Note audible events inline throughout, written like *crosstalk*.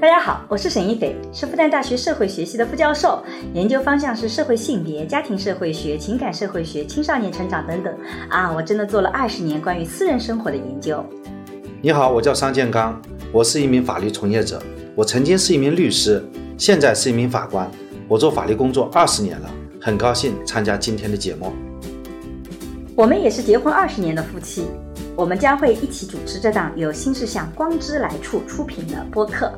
大家好，我是沈一斐，是复旦大学社会学系的副教授，研究方向是社会性别、家庭社会学、情感社会学、青少年成长等等。啊，我真的做了二十年关于私人生活的研究。你好，我叫商建刚，我是一名法律从业者，我曾经是一名律师，现在是一名法官，我做法律工作二十年了，很高兴参加今天的节目。我们也是结婚二十年的夫妻，我们将会一起主持这档由新世相光之来处出品的播客。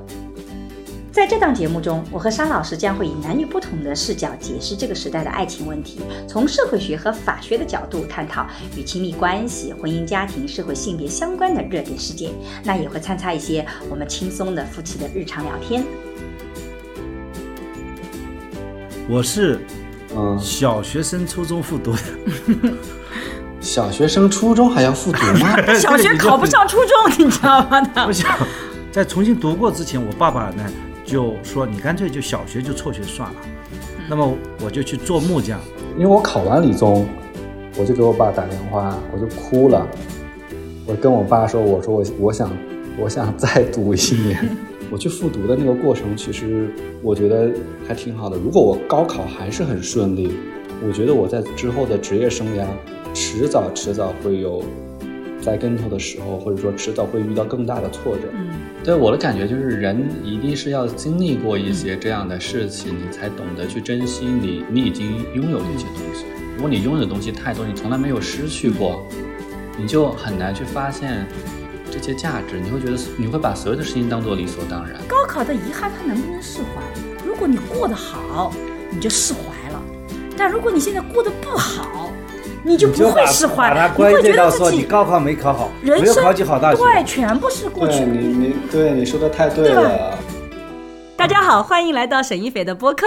在这档节目中，我和沙老师将会以男女不同的视角解释这个时代的爱情问题，从社会学和法学的角度探讨与亲密关系、婚姻家庭、社会性别相关的热点事件。那也会参差一些我们轻松的夫妻的日常聊天。我是，嗯，小学生初中复读的。小学生初中还要复读吗？*laughs* 小学考不上初中，你知道吗？*laughs* 不想在重新读过之前，我爸爸呢？就说你干脆就小学就辍学算了，那么我就去做木匠。因为我考完理综，我就给我爸打电话，我就哭了。我跟我爸说：“我说我我想我想再读一年。*laughs* ”我去复读的那个过程，其实我觉得还挺好的。如果我高考还是很顺利，我觉得我在之后的职业生涯，迟早迟早会有。栽跟头的时候，或者说迟早会遇到更大的挫折。嗯，对我的感觉就是，人一定是要经历过一些这样的事情，你才懂得去珍惜你你已经拥有的一些东西。如果你拥有的东西太多，你从来没有失去过，你就很难去发现这些价值。你会觉得你会把所有的事情当做理所当然。高考的遗憾，它能不能释怀？如果你过得好，你就释怀了；但如果你现在过得不好，你就不会释怀，你会觉得自己高考没考好，没有考进好大学，对，全部是过去。你你对你说的太对了。大家好，欢迎来到沈一斐的播客，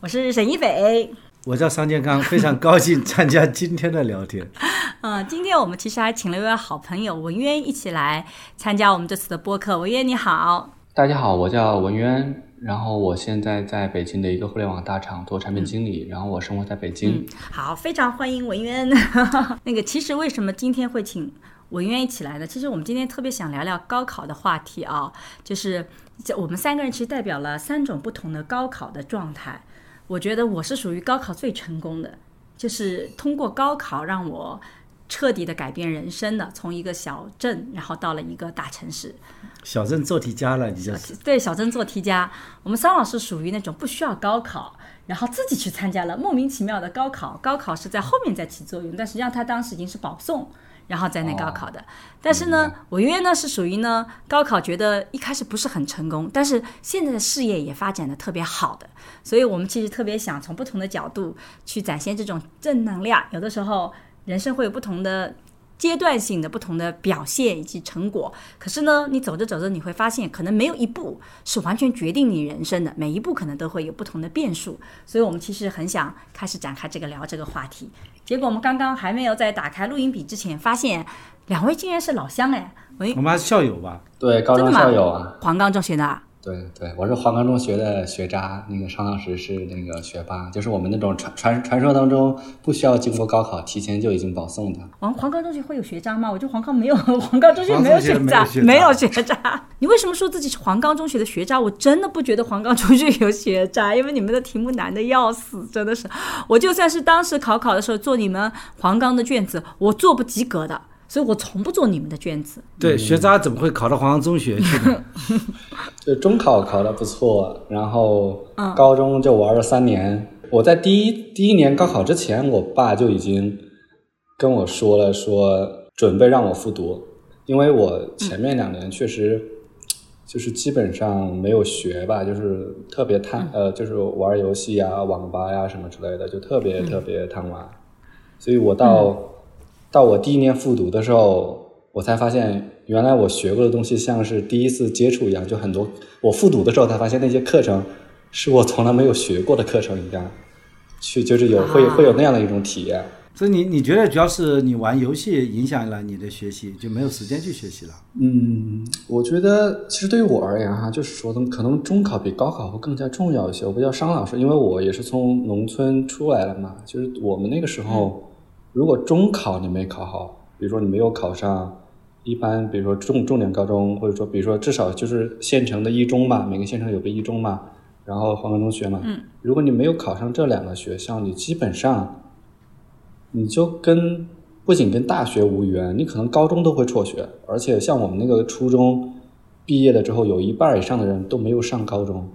我是沈一斐，我叫桑建刚，非常高兴 *laughs* 参加今天的聊天。*laughs* 嗯，今天我们其实还请了一位好朋友文渊一起来参加我们这次的播客。文渊你好，大家好，我叫文渊。然后我现在在北京的一个互联网大厂做产品经理，然后我生活在北京。好，非常欢迎文渊。*laughs* 那个，其实为什么今天会请文渊一起来呢？其实我们今天特别想聊聊高考的话题啊，就是我们三个人其实代表了三种不同的高考的状态。我觉得我是属于高考最成功的，就是通过高考让我彻底的改变人生的，从一个小镇然后到了一个大城市。小镇做题家了，你就是对小镇做题家。我们桑老师属于那种不需要高考，然后自己去参加了莫名其妙的高考。高考是在后面在起作用，但实际上他当时已经是保送，然后在那高考的。但是呢，我约呢是属于呢高考觉得一开始不是很成功，但是现在的事业也发展的特别好的，所以我们其实特别想从不同的角度去展现这种正能量。有的时候人生会有不同的。阶段性的不同的表现以及成果，可是呢，你走着走着，你会发现，可能没有一步是完全决定你人生的，每一步可能都会有不同的变数。所以，我们其实很想开始展开这个聊这个话题。结果，我们刚刚还没有在打开录音笔之前，发现两位竟然是老乡哎！喂，我们还是校友吧？对，高中校友啊，黄冈中学的。对对，我是黄冈中学的学渣，那个商老师是那个学霸，就是我们那种传传传说当中不需要经过高考，提前就已经保送的。黄黄冈中学会有学渣吗？我觉得黄冈没有，*laughs* 黄冈中学没有学渣，没有学渣。*laughs* 你为什么说自己是黄冈中学的学渣？我真的不觉得黄冈中学有学渣，因为你们的题目难的要死，真的是。我就算是当时考考的时候做你们黄冈的卷子，我做不及格的。所以我从不做你们的卷子。对，学渣怎么会考到黄冈中学去呢？*laughs* 就中考考的不错，然后高中就玩了三年。我在第一第一年高考之前，我爸就已经跟我说了，说准备让我复读，因为我前面两年确实就是基本上没有学吧，就是特别贪呃，就是玩游戏呀、网吧呀什么之类的，就特别特别贪玩。所以我到。到我第一年复读的时候，我才发现原来我学过的东西像是第一次接触一样，就很多。我复读的时候才发现那些课程是我从来没有学过的课程一样，去就是有会会有那样的一种体验。所以你你觉得主要是你玩游戏影响了你的学习，就没有时间去学习了？嗯，我觉得其实对于我而言哈，就是说可能中考比高考会更加重要一些。我不叫商老师，因为我也是从农村出来了嘛，就是我们那个时候。如果中考你没考好，比如说你没有考上一般比如说重重点高中，或者说比如说至少就是县城的一中嘛，每个县城有个一中嘛，然后黄冈中学嘛。嗯。如果你没有考上这两个学校，你基本上你就跟不仅跟大学无缘，你可能高中都会辍学。而且像我们那个初中毕业了之后，有一半以上的人都没有上高中。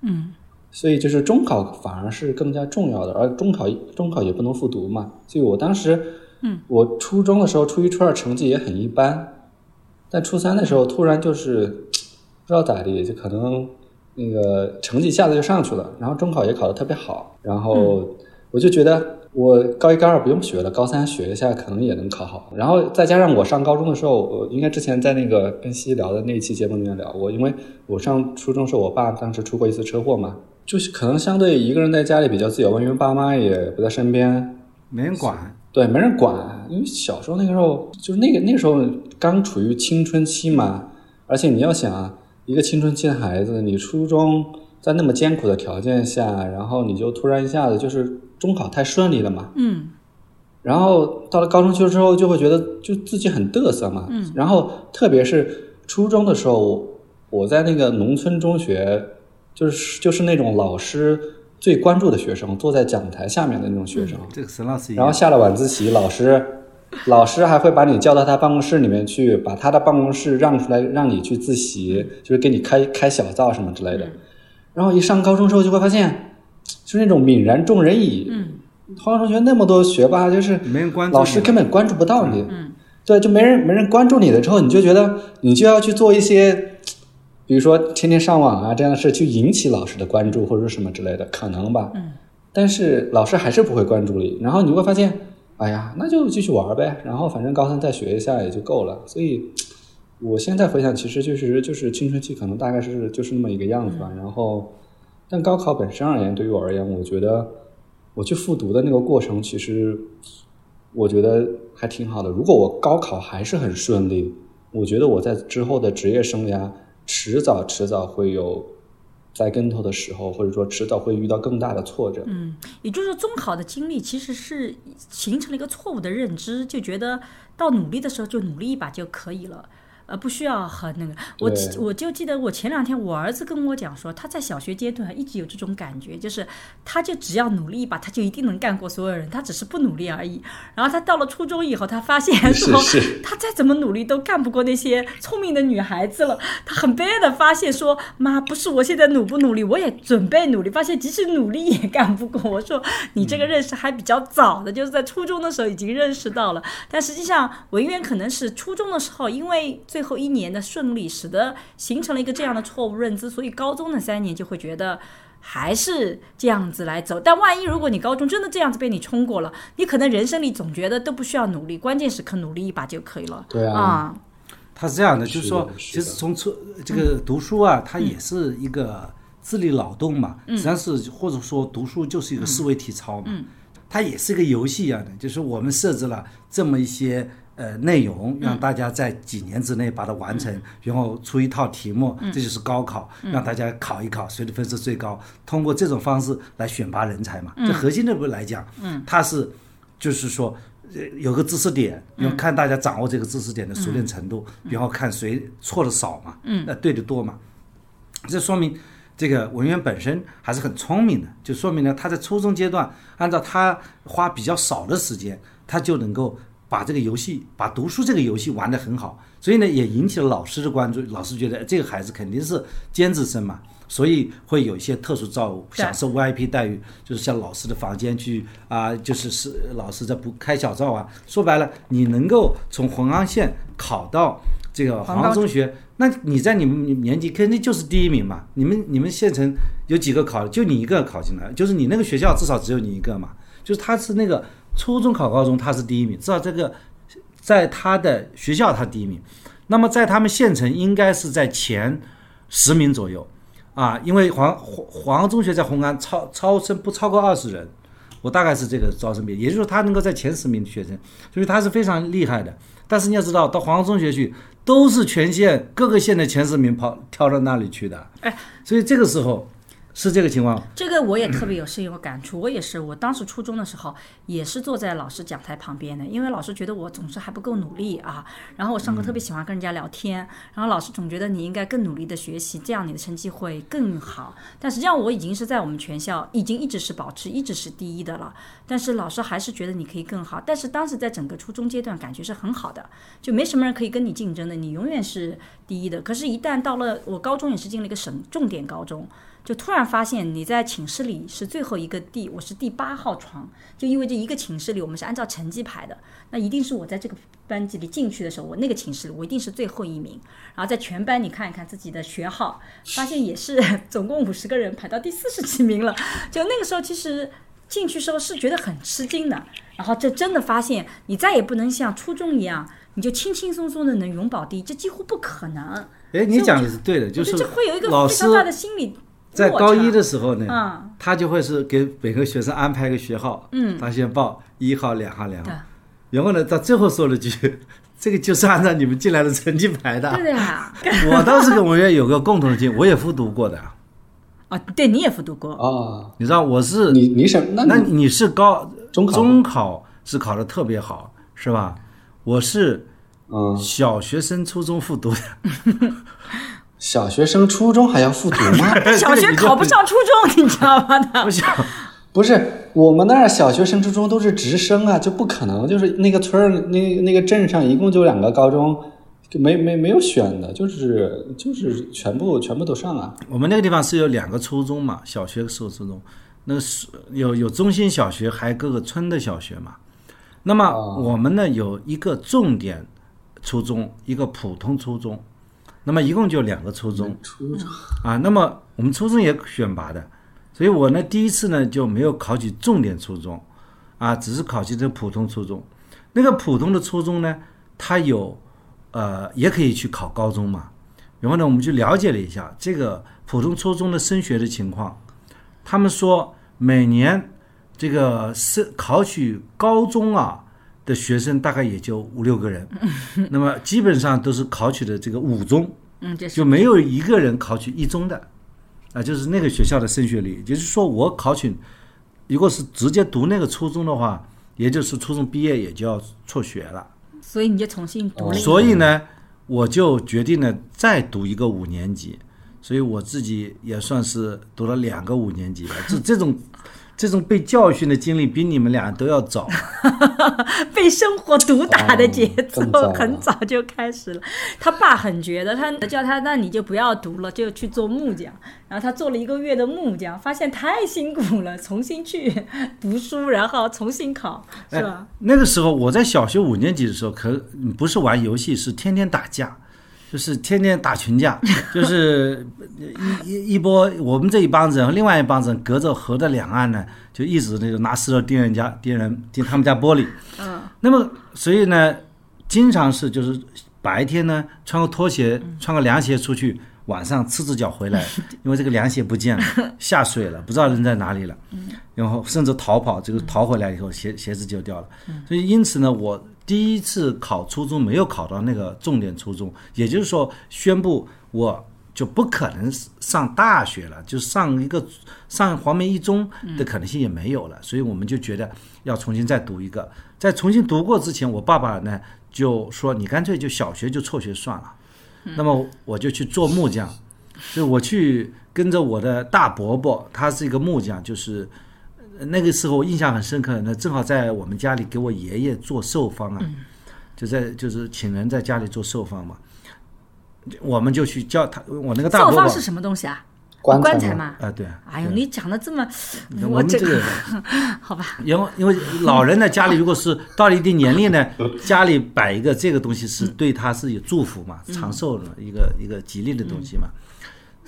嗯。所以就是中考反而是更加重要的，而中考中考也不能复读嘛。所以我当时，嗯，我初中的时候，初一、初二成绩也很一般，但初三的时候突然就是不知道咋地，就可能那个成绩一下子就上去了，然后中考也考得特别好，然后我就觉得我高一、高二不用学了，高三学一下可能也能考好。然后再加上我上高中的时候，我应该之前在那个跟西聊的那一期节目里面聊过，因为我上初中时候，我爸当时出过一次车祸嘛。就是可能相对一个人在家里比较自由吧，因为爸妈也不在身边，没人管。对，没人管。因为小时候那个时候，就是那个那个时候刚处于青春期嘛，而且你要想啊，一个青春期的孩子，你初中在那么艰苦的条件下，然后你就突然一下子就是中考太顺利了嘛，嗯，然后到了高中去了之后，就会觉得就自己很嘚瑟嘛，嗯，然后特别是初中的时候，我在那个农村中学。就是就是那种老师最关注的学生，坐在讲台下面的那种学生。这个沈老师。然后下了晚自习，老师老师还会把你叫到他办公室里面去，把他的办公室让出来，让你去自习，就是给你开开小灶什么之类的。然后一上高中之后，就会发现，就是那种泯然众人矣。嗯。黄同学那么多学霸，就是没人关注，老师根本关注不到你。嗯。对，就没人没人关注你的之后，你就觉得你就要去做一些。比如说天天上网啊这样的事，去引起老师的关注或者什么之类的，可能吧。嗯。但是老师还是不会关注你，然后你会发现，哎呀，那就继续玩呗，然后反正高三再学一下也就够了。所以，我现在回想，其实就是就是青春期可能大概是就是那么一个样子吧。然后，但高考本身而言，对于我而言，我觉得我去复读的那个过程，其实我觉得还挺好的。如果我高考还是很顺利，我觉得我在之后的职业生涯。迟早迟早会有栽跟头的时候，或者说迟早会遇到更大的挫折。嗯，也就是说，中考的经历其实是形成了一个错误的认知，就觉得到努力的时候就努力一把就可以了。呃，不需要很那个，我我就记得我前两天我儿子跟我讲说，他在小学阶段一直有这种感觉，就是他就只要努力一把，他就一定能干过所有人，他只是不努力而已。然后他到了初中以后，他发现 *laughs* 说，他再怎么努力都干不过那些聪明的女孩子了。他很悲哀的发现说，妈，不是我现在努不努力，我也准备努力，发现即使努力也干不过。我说你这个认识还比较早的，就是在初中的时候已经认识到了。但实际上文渊可能是初中的时候，因为最最后一年的顺利，使得形成了一个这样的错误认知，所以高中的三年就会觉得还是这样子来走。但万一如果你高中真的这样子被你冲过了，你可能人生里总觉得都不需要努力，关键时刻努力一把就可以了。对啊，他是这样的，就是说，其实从初这个读书啊，它也是一个智力劳动嘛，实际上是或者说读书就是一个思维体操嘛，它也是一个游戏一样的，就是我们设置了这么一些。呃，内容让大家在几年之内把它完成，然后出一套题目，这就是高考，让大家考一考谁的分数最高，通过这种方式来选拔人才嘛。这核心的不来讲，它是就是说有个知识点，要看大家掌握这个知识点的熟练程度，然后看谁错的少嘛，那对的多嘛。这说明这个文员本身还是很聪明的，就说明呢他在初中阶段按照他花比较少的时间，他就能够。把这个游戏，把读书这个游戏玩得很好，所以呢，也引起了老师的关注。老师觉得这个孩子肯定是尖子生嘛，所以会有一些特殊照顾，享受 VIP 待遇，就是像老师的房间去啊，就是是老师在不开小灶啊。说白了，你能够从红安县考到这个黄冈中学，那你在你们年级肯定就是第一名嘛。你们你们县城有几个考，就你一个考进来，就是你那个学校至少只有你一个嘛。就是他是那个。初中考高中，他是第一名，至少这个在他的学校他第一名。那么在他们县城应该是在前十名左右啊，因为黄黄黄中学在红安超超生不超过二十人，我大概是这个招生比，也就是说他能够在前十名的学生，所以他是非常厉害的。但是你要知道，到黄中学去都是全县各个县的前十名跑跳到那里去的，哎，所以这个时候。是这个情况。这个我也特别有深有感触，我也是，我当时初中的时候也是坐在老师讲台旁边的，因为老师觉得我总是还不够努力啊，然后我上课特别喜欢跟人家聊天，然后老师总觉得你应该更努力的学习，这样你的成绩会更好。但实际上我已经是在我们全校已经一直是保持一直是第一的了，但是老师还是觉得你可以更好。但是当时在整个初中阶段感觉是很好的，就没什么人可以跟你竞争的，你永远是第一的。可是，一旦到了我高中也是进了一个省重点高中。就突然发现你在寝室里是最后一个第，我是第八号床，就意味着一个寝室里我们是按照成绩排的，那一定是我在这个班级里进去的时候，我那个寝室里我一定是最后一名。然后在全班你看一看自己的学号，发现也是 *laughs* 总共五十个人排到第四十几名了。就那个时候其实进去时候是觉得很吃惊的，然后这真的发现你再也不能像初中一样，你就轻轻松松的能永保第一，这几乎不可能。哎，你讲的是对的，就是这会有一个老师非常大的心理。在高一的时候呢，嗯他就会是给每个学生安排一个学号，嗯他先报一号、两号、两号，然后呢，到最后说了句：“ *laughs* 这个就是按照你们进来的成绩排的。对的呀。*laughs* 我倒是跟文渊有个共同的经历，我也复读过的。哦，对，你也复读过。啊，你知道我是你你什那你那你是高中考中考是考的特别好是吧？我是嗯，小学生初中复读的，*laughs* 小学生初中还要复读吗？*laughs* 小学考不上初中，你知道吗？他不想不是，我们那儿小学生初中都是直升啊，就不可能，就是那个村儿那那个镇上一共就两个高中，就没没没有选的，就是就是全部全部都上啊。我们那个地方是有两个初中嘛，小学是初中，那个是有有中心小学，还有各个村的小学嘛。那么哦我们呢有一个重点初中，一个普通初中，那么一共就两个初中初中啊。那么我们初中也选拔的，所以我呢第一次呢就没有考取重点初中，啊，只是考取这普通初中。那个普通的初中呢，它有呃也可以去考高中嘛。然后呢，我们就了解了一下这个普通初中的升学的情况。他们说，每年这个是考取高中啊的学生大概也就五六个人，*laughs* 那么基本上都是考取的这个五中，嗯，这是就没有一个人考取一中的，啊，就是那个学校的升学率。也就是说，我考取如果是直接读那个初中的话，也就是初中毕业也就要辍学了。所以你就重新读。所以呢，我就决定了再读一个五年级，所以我自己也算是读了两个五年级了。这这种这种被教训的经历比你们俩都要早。*laughs* 被生活毒打的节奏很早就开始了。他爸很觉得，他叫他那你就不要读了，就去做木匠。然后他做了一个月的木匠，发现太辛苦了，重新去读书，然后重新考，是吧？那个时候我在小学五年级的时候，可不是玩游戏，是天天打架，就是天天打群架，*laughs* 就是一一一波我们这一帮子人和另外一帮子人隔着河的两岸呢，就一直那个拿石头钉人家、钉人、钉他们家玻璃。嗯，那么所以呢，经常是就是白天呢穿个拖鞋、穿个凉鞋出去，晚上赤着脚回来，*laughs* 因为这个凉鞋不见了，*laughs* 下水了，不知道扔在哪里了。然后甚至逃跑，这个逃回来以后鞋鞋子就掉了。所以因此呢，我第一次考初中没有考到那个重点初中，也就是说宣布我。就不可能上大学了，就上一个上黄梅一中的可能性也没有了，所以我们就觉得要重新再读一个。在重新读过之前，我爸爸呢就说：“你干脆就小学就辍学算了。”那么我就去做木匠，就我去跟着我的大伯伯，他是一个木匠，就是呃那个时候我印象很深刻，那正好在我们家里给我爷爷做寿方啊，就在就是请人在家里做寿方嘛，我们就去叫他，我那个大伯伯造方是什么东西啊？棺材材吗嘛。啊，对啊，哎呦，你讲的这么，我这这个。*laughs* 好吧，因为因为老人呢，家里如果是到了一定年龄呢，家里摆一个这个东西是对他是有祝福嘛，长寿的一个一个吉利的东西嘛。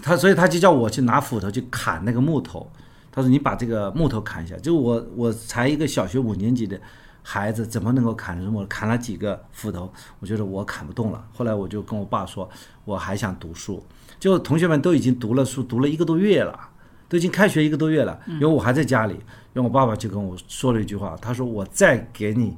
他所以他就叫我去拿斧头去砍那个木头。他说你把这个木头砍一下，就我我才一个小学五年级的孩子，怎么能够砍什么？砍了几个斧头，我觉得我砍不动了。后来我就跟我爸说，我还想读书。就同学们都已经读了书，读了一个多月了。都已经开学一个多月了，因为我还在家里，然后我爸爸就跟我说了一句话，他说：“我再给你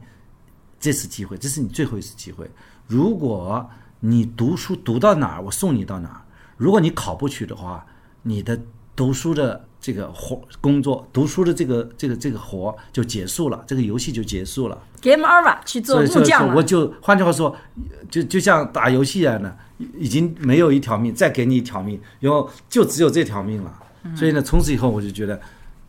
这次机会，这是你最后一次机会。如果你读书读到哪儿，我送你到哪儿；如果你考不取的话，你的读书的这个活工作，读书的这个这个这个活就结束了，这个游戏就结束了。Game over 去做木匠了。我就换句话说，就就像打游戏一样的，已经没有一条命，再给你一条命，然后就只有这条命了。嗯所以呢，从此以后我就觉得，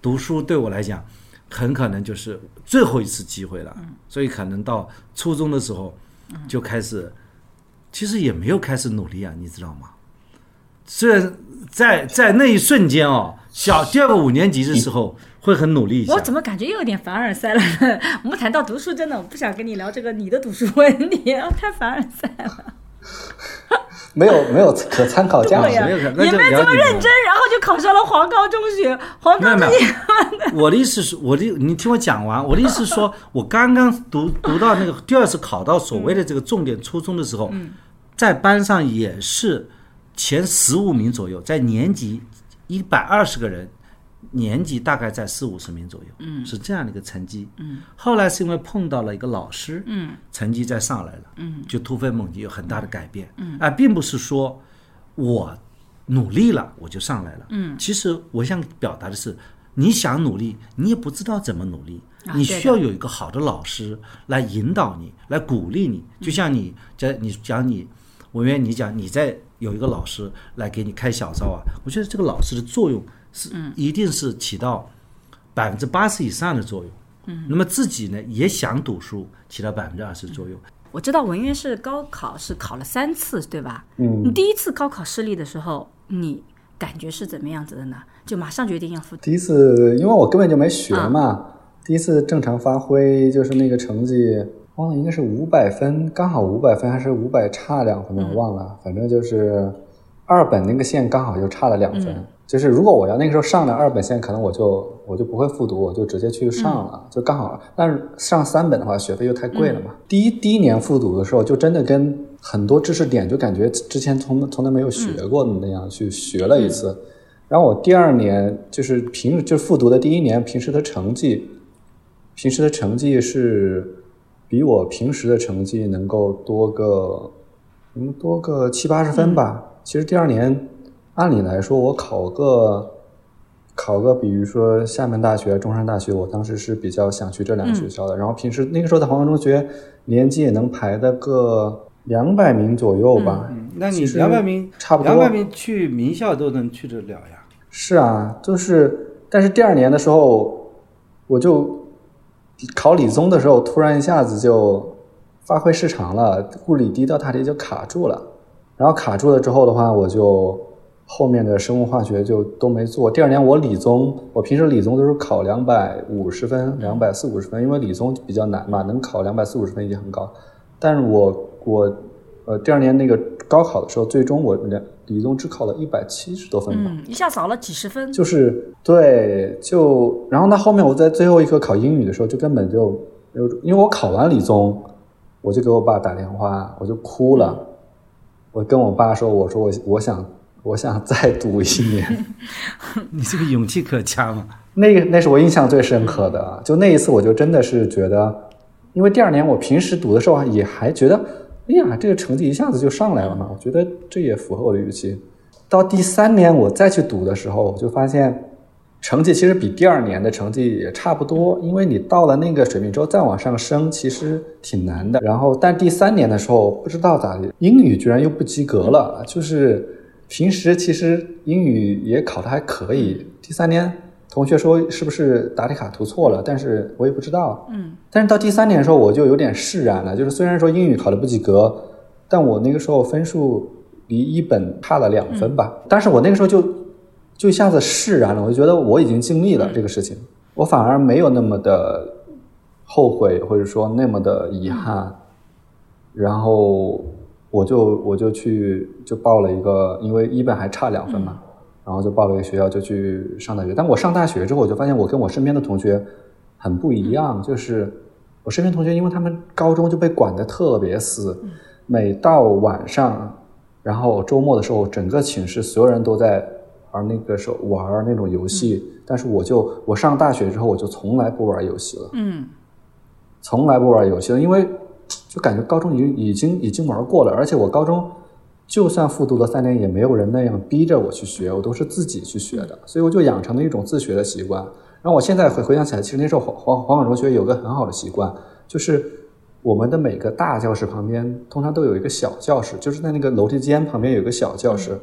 读书对我来讲，很可能就是最后一次机会了。嗯所以可能到初中的时候就开始，其实也没有开始努力啊，你知道吗？虽然在在那一瞬间哦，小第二个五年级的时候会很努力一下。我怎么感觉又有点凡尔赛了？我们谈到读书，真的我不想跟你聊这个你的读书问题，太凡尔赛了。没有没有可参考价值没有也没这了解了么认真，然后就考上了黄冈中学。黄冈中没有没有学，*laughs* 我的意思是，我的你听我讲完。我的意思是说，我刚刚读读到那个第二次考到所谓的这个重点初中的时候，在班上也是前十五名左右，在年级一百二十个人，年级大概在四五十名左右，嗯，是这样的一个成绩。嗯，后来是因为碰到了一个老师，嗯，成绩再上来了，嗯，就突飞猛进，有很大的改变。嗯，啊，并不是说我努力了我就上来了。嗯，其实我想表达的是，你想努力，你也不知道怎么努力，你需要有一个好的老师来引导你，来鼓励你。就像你在你讲你，文渊你讲你在有一个老师来给你开小灶啊，我觉得这个老师的作用是一定是起到百分之八十以上的作用。嗯，那么自己呢也想读书，起到百分之二十作用。我知道文渊是高考是考了三次，对吧？嗯你第一次高考失利的时候，你感觉是怎么样子的呢？就马上决定要复读第一次，因为我根本就没学嘛，第一次正常发挥，就是那个成绩，忘了应该是五百分，刚好五百分还是五百差两分，我忘了，反正就是二本那个线刚好就差了两分。就是如果我要那个时候上了二本线，可能我就我就不会复读，我就直接去上了，就刚好。但是上三本的话，学费又太贵了嘛。第一第一年复读的时候，就真的跟很多知识点就感觉之前从从来没有学过的那样去学了一次。然后我第二年就是平就是复读的第一年，平时的成绩，平时的成绩是比我平时的成绩能够多个，能，多个七八十分吧。其实第二年，按理来说我考个考个，比如说厦门大学、中山大学，我当时是比较想去这两个学校的。然后平时那个时候在黄冈中学，年级也能排的个两百名左右吧。嗯，那你两百名差不多两百名去名校都能去得了呀。是啊，就是，但是第二年的时候，我就考理综的时候，突然一下子就发挥失常了，物理第一道大题就卡住了。然后卡住了之后的话，我就后面的生物化学就都没做。第二年我理综，我平时理综都是考两百五十分、两百四五十分，因为理综比较难嘛，能考两百四五十分已经很高。但是我我呃第二年那个高考的时候，最终我两理综只考了一百七十多分吧。嗯，一下少了几十分。就是对，就然后那后面我在最后一科考英语的时候，就根本就没有，因为我考完理综，我就给我爸打电话，我就哭了，我跟我爸说，我说我我想我想再读一年，*laughs* 你这个勇气可嘉嘛。那个那是我印象最深刻的，就那一次我就真的是觉得，因为第二年我平时读的时候也还觉得，哎呀，这个成绩一下子就上来了嘛，我觉得这也符合我的预期。到第三年我再去读的时候，我就发现成绩其实比第二年的成绩也差不多，因为你到了那个水平之后再往上升，其实挺难的。然后，但第三年的时候不知道咋的，英语居然又不及格了，就是平时其实英语也考得还可以，第三年同学说是不是答题卡涂错了，但是我也不知道。嗯，但是到第三年的时候，我就有点释然了，就是虽然说英语考的不及格，但我那个时候分数离一本差了两分吧，但是我那个时候就就一下子释然了，我就觉得我已经尽力了这个事情，我反而没有那么的后悔，或者说那么的遗憾。然后我就我就去就报了一个，因为一本还差两分嘛，然后就报了一个学校就去上大学。但我上大学之后，我就发现我跟我身边的同学很不一样，就是我身边同学，因为他们高中就被管得特别死，每到晚上，然后周末的时候，整个寝室所有人都在玩那个时候玩那种游戏，但是我就我上大学之后，我就从来不玩游戏了。嗯从来不玩游戏了，因为就感觉高中已经已经已经玩过了，而且我高中就算复读了三年，也没有人那样逼着我去学，我都是自己去学的，所以我就养成了一种自学的习惯。然后我现在回回想起来，其实那时候黄黄黄冈中学有个很好的习惯，就是我们的每个大教室旁边通常都有一个小教室，就是在那个楼梯间旁边有一个小教室，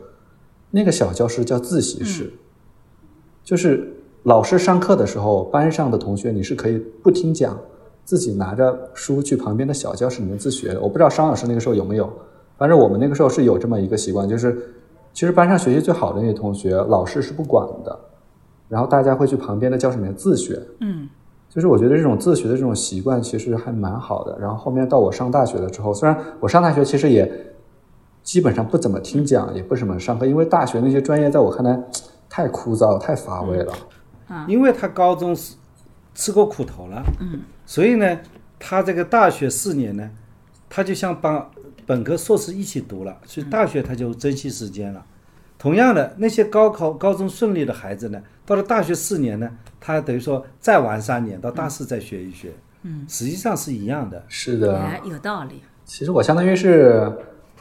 那个小教室叫自习室，就是老师上课的时候，班上的同学你是可以不听讲，自己拿着书去旁边的小教室里面自学的。我不知道商老师那个时候有没有。反正我们那个时候是有这么一个习惯，就是其实班上学习最好的那些同学，老师是不管的，然后大家会去旁边的教室里面自学。嗯，就是我觉得这种自学的这种习惯其实还蛮好的。然后后面到我上大学了之后，虽然我上大学其实也基本上不怎么听讲，也不怎么上课，因为大学那些专业在我看来太枯燥、太乏味了。因为他高中是吃过苦头了，嗯，所以呢，他这个大学四年呢，他就像把本科、硕士一起读了，所以大学他就珍惜时间了。同样的，那些高考、高中顺利的孩子呢，到了大学四年呢，他等于说再玩三年，到大四再学一学，嗯，实际上是一样的。是的，哎，有道理。其实我相当于是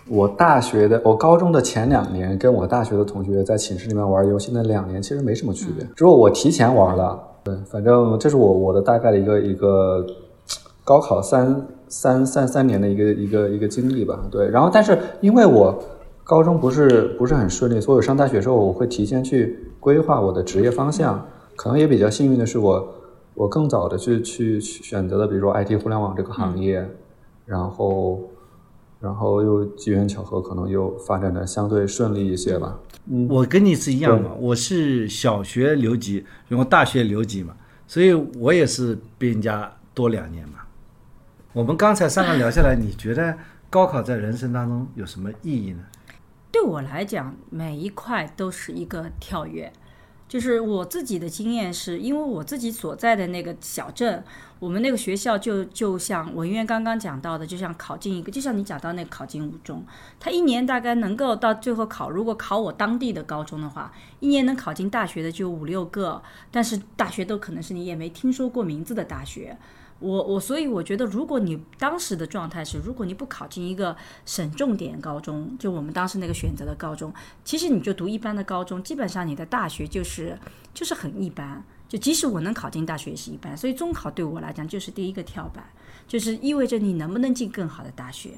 我大学的，我高中的前两年跟我大学的同学在寝室里面玩游戏那两年其实没什么区别，只不过我提前玩了。对，反正这是我我的大概的一个一个高考三三三三年的一个一个一个经历吧。对，然后但是因为我高中不是不是很顺利，所以我上大学的时候我会提前去规划我的职业方向。可能也比较幸运的是我我更早的去去去选择了，比如说 IT 互联网这个行业，然后然后又机缘巧合，可能又发展的相对顺利一些吧。嗯我跟你是一样嘛，我是小学留级，然后大学留级嘛，所以我也是比人家多两年嘛。我们刚才三个聊下来，你觉得高考在人生当中有什么意义呢？对我来讲，每一块都是一个跳跃。就是我自己的经验是，因为我自己所在的那个小镇，我们那个学校就就像文渊刚刚讲到的，就像考进一个，就像你讲到那个考进五中，他一年大概能够到最后考，如果考我当地的高中的话，一年能考进大学的就五六个，但是大学都可能是你也没听说过名字的大学。我我所以我觉得，如果你当时的状态是，如果你不考进一个省重点高中，就我们当时那个选择的高中，其实你就读一般的高中，基本上你的大学就是就是很一般。就即使我能考进大学也是一般。所以中考对我来讲就是第一个跳板，就是意味着你能不能进更好的大学。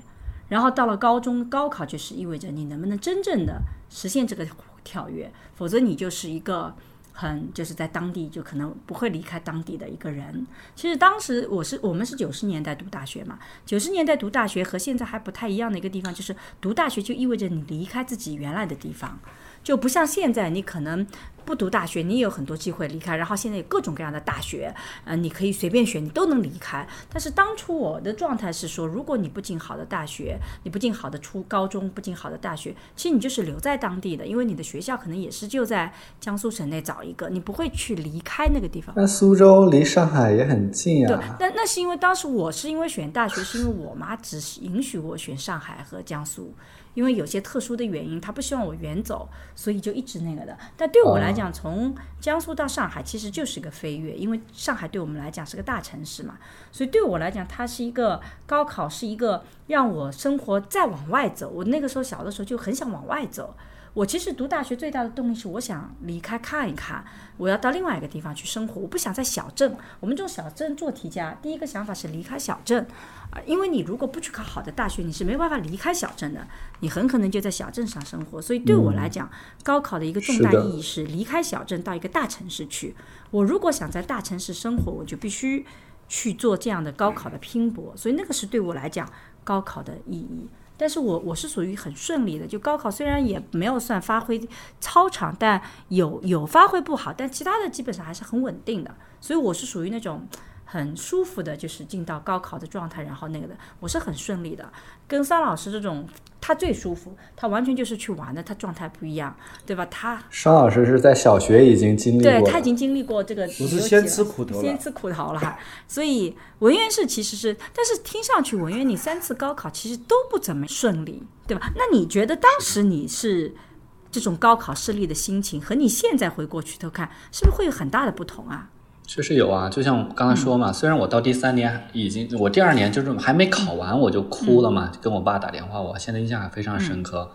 然后到了高中高考，就是意味着你能不能真正的实现这个跳跃，否则你就是一个。很就是在当地就可能不会离开当地的一个人。其实当时我是我们是九十年代读大学嘛，九十年代读大学和现在还不太一样的一个地方，就是读大学就意味着你离开自己原来的地方，就不像现在你可能。不读大学，你也有很多机会离开。然后现在有各种各样的大学，呃，你可以随便选，你都能离开。但是当初我的状态是说，如果你不进好的大学，你不进好的初高中，不进好的大学，其实你就是留在当地的，因为你的学校可能也是就在江苏省内找一个，你不会去离开那个地方。那苏州离上海也很近啊。对，那那是因为当时我是因为选大学，是因为我妈只允许我选上海和江苏。因为有些特殊的原因，他不希望我远走，所以就一直那个的。但对我来讲，从江苏到上海其实就是一个飞跃，因为上海对我们来讲是个大城市嘛，所以对我来讲，它是一个高考，是一个让我生活再往外走。我那个时候小的时候就很想往外走。我其实读大学最大的动力是，我想离开看一看，我要到另外一个地方去生活，我不想在小镇。我们这种小镇做题家，第一个想法是离开小镇，啊，因为你如果不去考好的大学，你是没办法离开小镇的，你很可能就在小镇上生活。所以对我来讲，高考的一个重大意义是离开小镇到一个大城市去。我如果想在大城市生活，我就必须去做这样的高考的拼搏。所以那个是对我来讲高考的意义。但是我我是属于很顺利的，就高考虽然也没有算发挥超常，但有有发挥不好，但其他的基本上还是很稳定的，所以我是属于那种很舒服的，就是进到高考的状态，然后那个的，我是很顺利的，跟桑老师这种。他最舒服，他完全就是去玩的，他状态不一样，对吧？他桑老师是在小学已经经历过，对他已经经历过这个，不是先吃苦头了，先吃苦头了哈。所以文渊是其实是，但是听上去文渊你三次高考其实都不怎么顺利，对吧？那你觉得当时你是这种高考失利的心情，和你现在回过去头看，是不是会有很大的不同啊？确实有啊，就像我刚才说嘛，虽然我到第三年已经，我第二年就是还没考完我就哭了嘛，跟我爸打电话，我现在印象还非常深刻。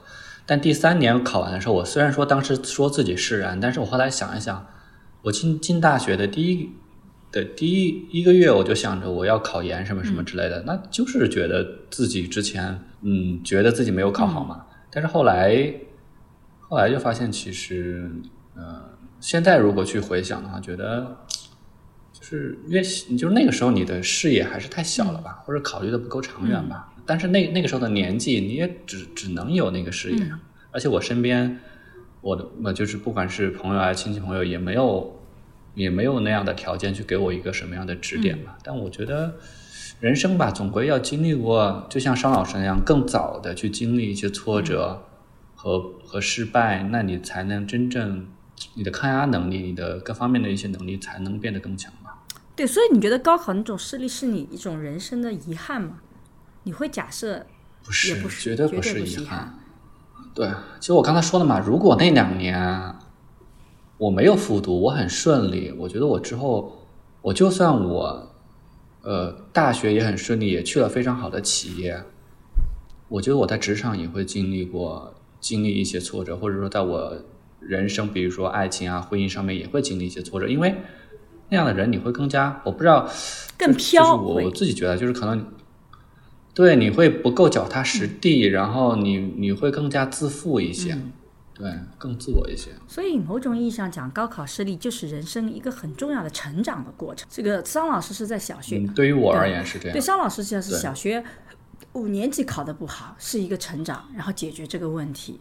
但第三年考完的时候，我虽然说当时说自己释然，但是我后来想一想，我进进大学的第一的第一一个月，我就想着我要考研什么什么之类的，那就是觉得自己之前嗯觉得自己没有考好嘛，但是后来后来就发现其实呃现在如果去回想的话，觉得就是因为就是那个时候你的视野还是太小了吧，或者考虑的不够长远吧。但是那那个时候的年纪，你也只只能有那个视野，而且我身边我的我就是不管是朋友啊亲戚朋友，也没有也没有那样的条件去给我一个什么样的指点嘛。但我觉得人生吧，总归要经历过，就像商老师那样，更早的去经历一些挫折和和失败，那你才能真正你的抗压能力、你的各方面的一些能力才能变得更强吧。对，所以你觉得高考那种失利是你一种人生的遗憾吗？你会假设不是，不绝对不是遗憾。对，其实我刚才说了嘛，如果那两年我没有复读，我很顺利，我觉得我之后，我就算我呃大学也很顺利，也去了非常好的企业，我觉得我在职场也会经历过经历一些挫折，或者说在我人生，比如说爱情啊、婚姻上面也会经历一些挫折，因为那样的人你会更加，我不知道更飘，我自己觉得就是可能。对，你会不够脚踏实地，然后你你会更加自负一些，对，更自我一些。所以某种意义上讲，高考失利就是人生一个很重要的成长的过程。这个桑老师是在小学，对于我而言是这样。对桑老师实际上是小学五年级考的不好，是一个成长，然后解决这个问题。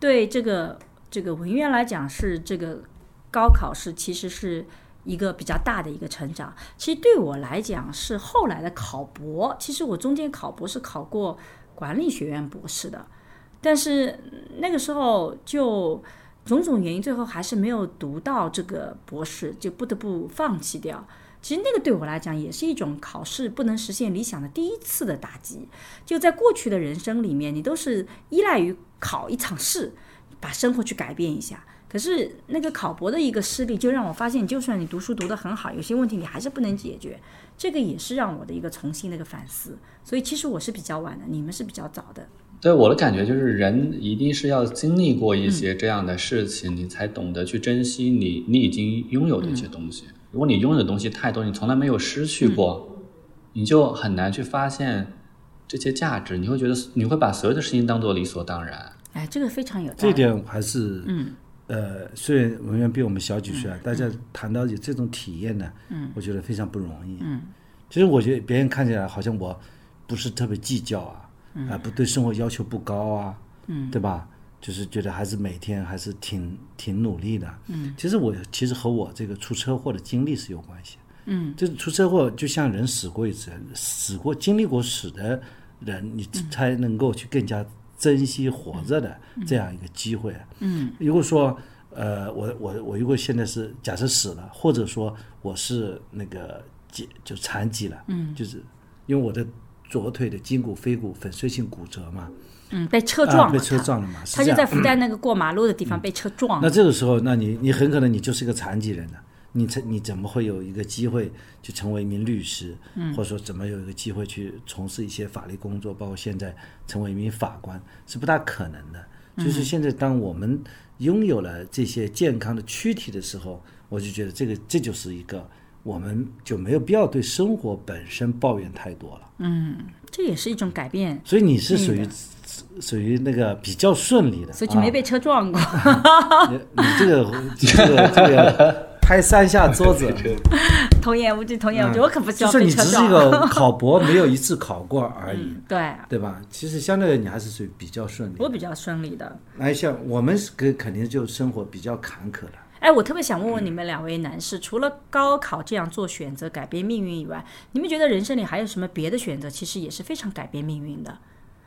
对这个这个文渊来讲，是这个高考是其实是。一个比较大的一个成长，其实对我来讲是后来的考博。其实我中间考博是考过管理学院博士的，但是那个时候就种种原因，最后还是没有读到这个博士，就不得不放弃掉。其实那个对我来讲也是一种考试不能实现理想的第一次的打击。就在过去的人生里面，你都是依赖于考一场试，把生活去改变一下。可是那个考博的一个失利，就让我发现，就算你读书读得很好，有些问题你还是不能解决。这个也是让我的一个重新的一个反思。所以其实我是比较晚的，你们是比较早的。对我的感觉就是，人一定是要经历过一些这样的事情，你才懂得去珍惜你你已经拥有的一些东西。如果你拥有的东西太多，你从来没有失去过，你就很难去发现这些价值。你会觉得你会把所有的事情当做理所当然。哎，这个非常有道理。这点还是嗯。呃，虽然文渊比我们小几岁啊，大家谈到有这种体验呢，嗯，我觉得非常不容易。嗯，其实我觉得别人看起来好像我不是特别计较啊，啊，不对生活要求不高啊，嗯，对吧？就是觉得还是每天还是挺挺努力的。嗯，其实我其实和我这个出车祸的经历是有关系。嗯，就是出车祸就像人死过一次，死过经历过死的人，你才能够去更加。珍惜活着的这样一个机会。嗯，如果说，呃，我我我如果现在是假设死了，或者说我是那个就就残疾了，嗯，就是因为我的左腿的胫骨、腓骨粉碎性骨折嘛，嗯，被车撞了，被车撞了嘛，他就在复旦那个过马路的地方被车撞了。那这个时候，那你你很可能你就是一个残疾人了。你怎你怎么会有一个机会去成为一名律师，或者说怎么有一个机会去从事一些法律工作，包括现在成为一名法官，是不大可能的。就是现在，当我们拥有了这些健康的躯体的时候，我就觉得这个这就是一个，我们就没有必要对生活本身抱怨太多了。嗯，这也是一种改变。所以你是属于属于那个比较顺利的，所以就没被车撞过。*laughs* 你你这个这个这个。拍三下桌子，*laughs* *laughs* 童言无忌，童言无忌，我可不需要就是你只是一个考博没有一次考过而已，*laughs* 对对吧？其实相对你还是属于比较顺利，我比较顺利的。那像我们是肯肯定就生活比较坎坷了。哎，我特别想问问你们两位男士，除了高考这样做选择改变命运以外，你们觉得人生里还有什么别的选择，其实也是非常改变命运的？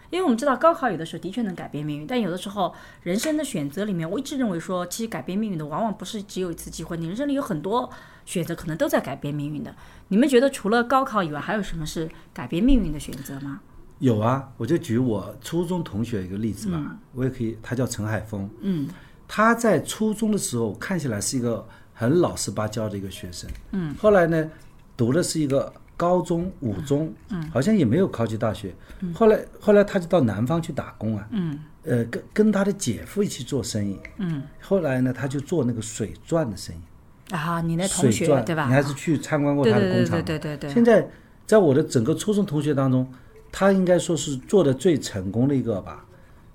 因为我们知道高考有的时候的确能改变命运，但有的时候人生的选择里面，我一直认为说，其实改变命运的往往不是只有一次机会，你人生里有很多选择可能都在改变命运的。你们觉得除了高考以外，还有什么是改变命运的选择吗？有啊，我就举我初中同学一个例子吧，我也可以，他叫陈海峰，嗯，他在初中的时候看起来是一个很老实巴交的一个学生。嗯，后来呢，读的是一个高中五中，嗯，好像也没有考取大学。后来后来他就到南方去打工啊。嗯，呃，跟跟他的姐夫一起做生意。嗯，后来呢，他就做那个水钻的生意。啊，你那同水学钻，对吧？你还是去参观过对对对他的工厂对对对对现在在我的整个初中同学当中，他应该说是做的最成功的一个吧。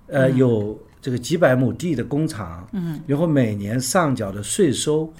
呃，嗯有这个几百亩地的工厂，嗯，然后每年上缴的税收，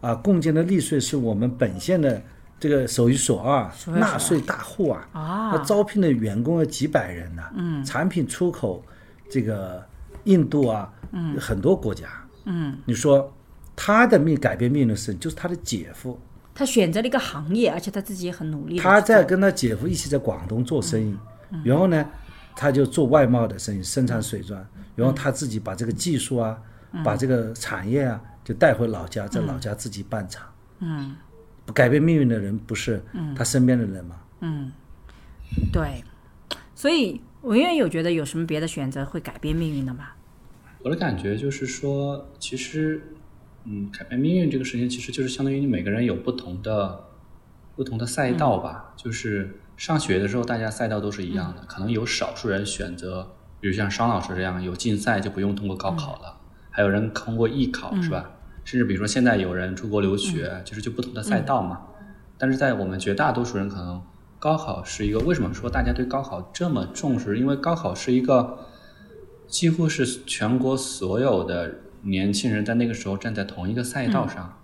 啊，共建的利税是我们本县的这个手一数二，数一数二纳税大户啊。啊。那招聘的员工有几百人呢、嗯，产品出口这个印度啊，嗯，很多国家，嗯，你说他的命改变命运的事，就是他的姐夫，他选择了一个行业，而且他自己也很努力。他在跟他姐夫一起在广东做生意，然后呢，他就做外贸的生意，生产水钻，然后他自己把这个技术啊，把这个产业啊，就带回老家，在老家自己办厂。嗯，改变命运的人不是他身边的人吗？对，所以文渊有觉得有什么别的选择会改变命运的吗？我的感觉就是说，其实，嗯，改变命运这个事情，其实就是相当于你每个人有不同的不同的赛道吧。就是上学的时候，大家赛道都是一样的，可能有少数人选择，比如像商老师这样有竞赛就不用通过高考了，还有人通过艺考，是吧？甚至比如说现在有人出国留学，就是就不同的赛道嘛。但是在我们绝大多数人可能高考是一个为什么说大家对高考这么重视？因为高考是一个几乎是全国所有的年轻人在那个时候站在同一个赛道上，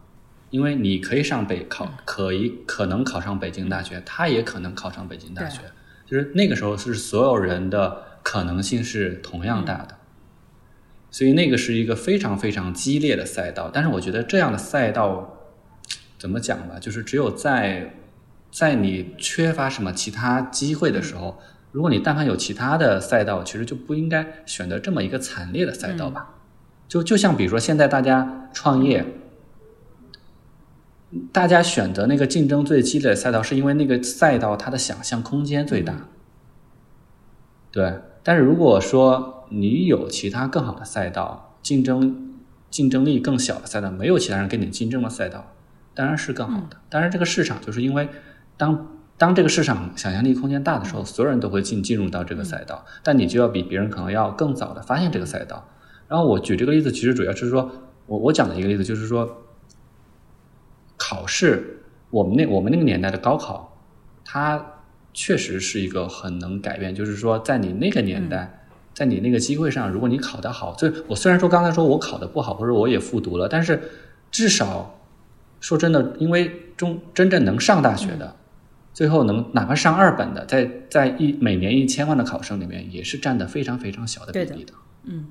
因为你可以上北考，可以可能考上北京大学，他也可能考上北京大学，就是那个时候是所有人的可能性是同样大的。所以那个是一个非常非常激烈的赛道，但是我觉得这样的赛道怎么讲吧，就是只有在在你缺乏什么其他机会的时候，如果你但凡有其他的赛道，其实就不应该选择这么一个惨烈的赛道吧。就就像比如说现在大家创业，大家选择那个竞争最激烈的赛道，是因为那个赛道它的想象空间最大。对，但是如果说你有其他更好的赛道，竞争竞争力更小的赛道，没有其他人跟你竞争的赛道，当然是更好的。当然，这个市场就是因为当当这个市场想象力空间大的时候，所有人都会进进入到这个赛道，但你就要比别人可能要更早的发现这个赛道。然后我举这个例子，其实主要是说我我讲的一个例子就是说，考试，我们那我们那个年代的高考，它确实是一个很能改变，就是说在你那个年代，在你那个机会上，如果你考得好，就我虽然说刚才说我考得不好，或者我也复读了，但是至少说真的，因为中真正能上大学的，最后能哪怕上二本的，在在一每年一千万的考生里面，也是占的非常非常小的比例的。嗯，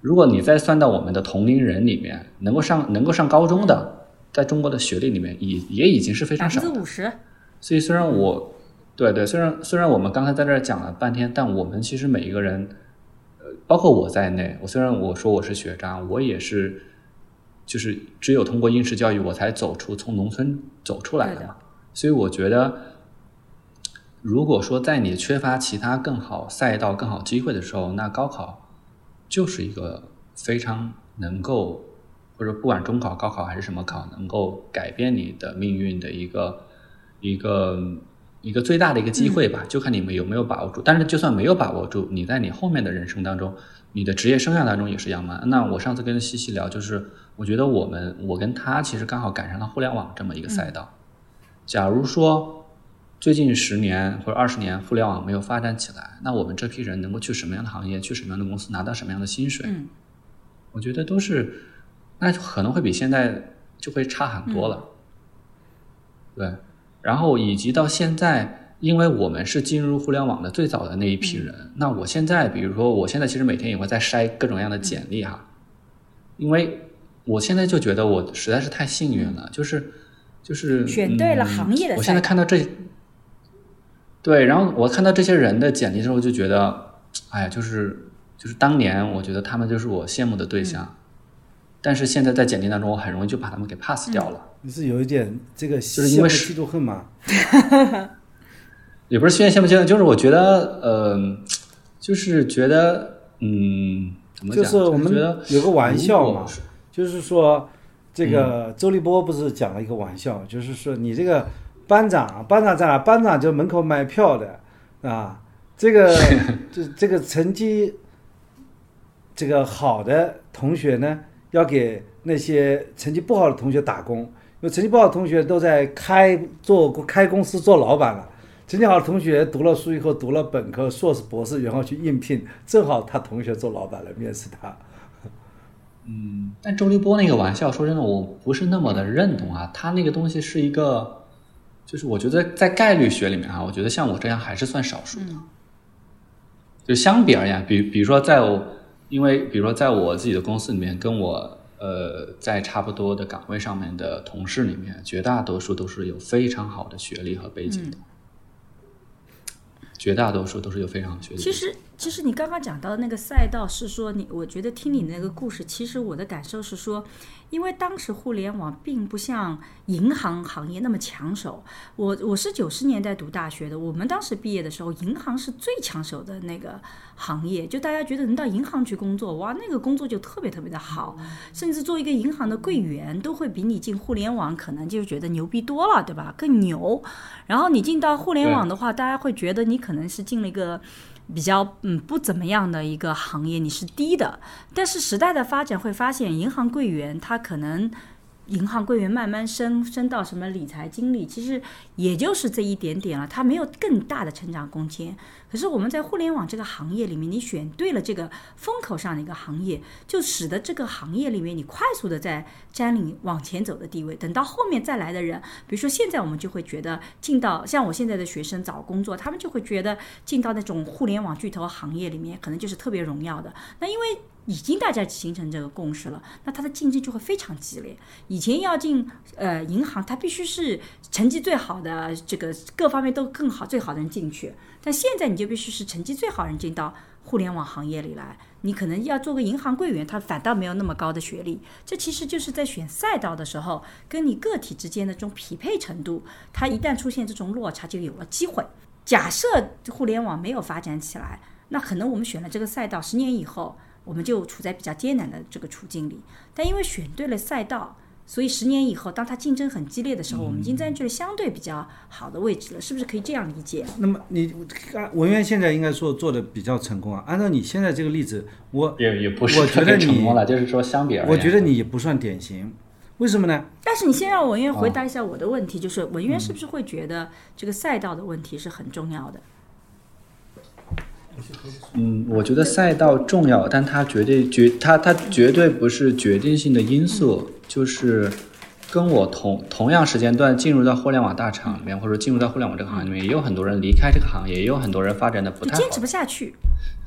如果你再算到我们的同龄人里面，能够上能够上高中的，在中国的学历里面，也也已经是非常少的。分之五十，所以虽然我，对对，虽然虽然我们刚才在这儿讲了半天，但我们其实每一个人，呃，包括我在内，我虽然我说我是学渣，我也是，就是只有通过应试教育，我才走出从农村走出来的。所以我觉得，如果说在你缺乏其他更好赛道、更好机会的时候，那高考就是一个非常能够，或者不管中考、高考还是什么考，能够改变你的命运的一个一个一个最大的一个机会吧，就看你们有没有把握住。但是就算没有把握住，你在你后面的人生当中，你的职业生涯当中也是一样嘛。那我上次跟西西聊，就是我觉得我们我跟他其实刚好赶上了互联网这么一个赛道。假如说最近十年或者二十年互联网没有发展起来，那我们这批人能够去什么样的行业，去什么样的公司，拿到什么样的薪水？嗯我觉得都是，那可能会比现在就会差很多了。对，然后以及到现在，因为我们是进入互联网的最早的那一批人，那我现在，比如说，我现在其实每天也会在筛各种各样的简历哈，因为我现在就觉得我实在是太幸运了，就是就是选对了嗯行业的我现在看到这，对，然后我看到这些人的简历之后，就觉得，哎呀，就是就是当年我觉得他们就是我羡慕的对象，嗯但是现在在简历当中，我很容易就把他们给 pass 掉了。你是有一点这个是因为羡慕嫉妒恨嘛？*laughs* 也不是炫羡慕嫉妒，就是我觉得，呃，就是觉得，嗯，怎么讲？就是我们觉得有个玩笑嘛就是说，这个周立波不是讲了一个玩笑，就是说你这个班长，班长在哪？班长就门口买票的啊。这个 *laughs* 这这个成绩这个好的同学呢，要给那些成绩不好的同学打工，因为成绩不好的同学都在开做开公司做老板了。成绩好的同学读了书以后，读了本科、硕士、博士，然后去应聘，正好他同学做老板来面试他。嗯，但周立波那个玩笑，说真的，我不是那么的认同啊。他那个东西是一个，就是我觉得在概率学里面啊，我觉得像我这样还是算少数的。就相比而言，比比如说在我，因为比如说在我自己的公司里面，跟我呃在差不多的岗位上面的同事里面，绝大多数都是有非常好的学历和背景的。绝大多数都是有非常好学历。其实，其实你刚刚讲到的那个赛道是说，你我觉得听你那个故事，其实我的感受是说，因为当时互联网并不像银行行业那么抢手。我我是九十年代读大学的，我们当时毕业的时候，银行是最抢手的那个行业，就大家觉得能到银行去工作，哇，那个工作就特别特别的好，甚至做一个银行的柜员，都会比你进互联网可能就觉得牛逼多了，对吧？更牛。然后你进到互联网的话，大家会觉得你可能是进了一个比较嗯不怎么样的一个行业，你是低的。但是时代的发展会发现，银行柜员他可能。银行柜员慢慢升升到什么理财经理，其实也就是这一点点了，他没有更大的成长空间。可是我们在互联网这个行业里面，你选对了这个风口上的一个行业，就使得这个行业里面你快速的在占领往前走的地位。等到后面再来的人，比如说现在我们就会觉得进到像我现在的学生找工作，他们就会觉得进到那种互联网巨头行业里面，可能就是特别荣耀的。那因为已经大家形成这个共识了，那它的竞争就会非常激烈。以前要进呃银行，它必须是成绩最好的，这个各方面都更好、最好的人进去。但现在你就必须是成绩最好人进到互联网行业里来。你可能要做个银行柜员，他反倒没有那么高的学历。这其实就是在选赛道的时候，跟你个体之间的这种匹配程度，它一旦出现这种落差，就有了机会。假设互联网没有发展起来，那可能我们选了这个赛道，十年以后。我们就处在比较艰难的这个处境里，但因为选对了赛道，所以十年以后，当它竞争很激烈的时候，我们已经占据了相对比较好的位置了，是不是可以这样理解？那么你文渊现在应该说做的比较成功啊。按照你现在这个例子，我也也不是我觉得成功了，就是说相比而言，我觉得你也不算典型。为什么呢？但是你先让文渊回答一下我的问题，就是文渊是不是会觉得这个赛道的问题是很重要的？嗯，我觉得赛道重要，但它绝对绝它它绝对不是决定性的因素。就是跟我同同样时间段进入到互联网大厂里面，或者进入到互联网这个行业里面，也有很多人离开这个行业，也有很多人发展的不太好，坚持不下去。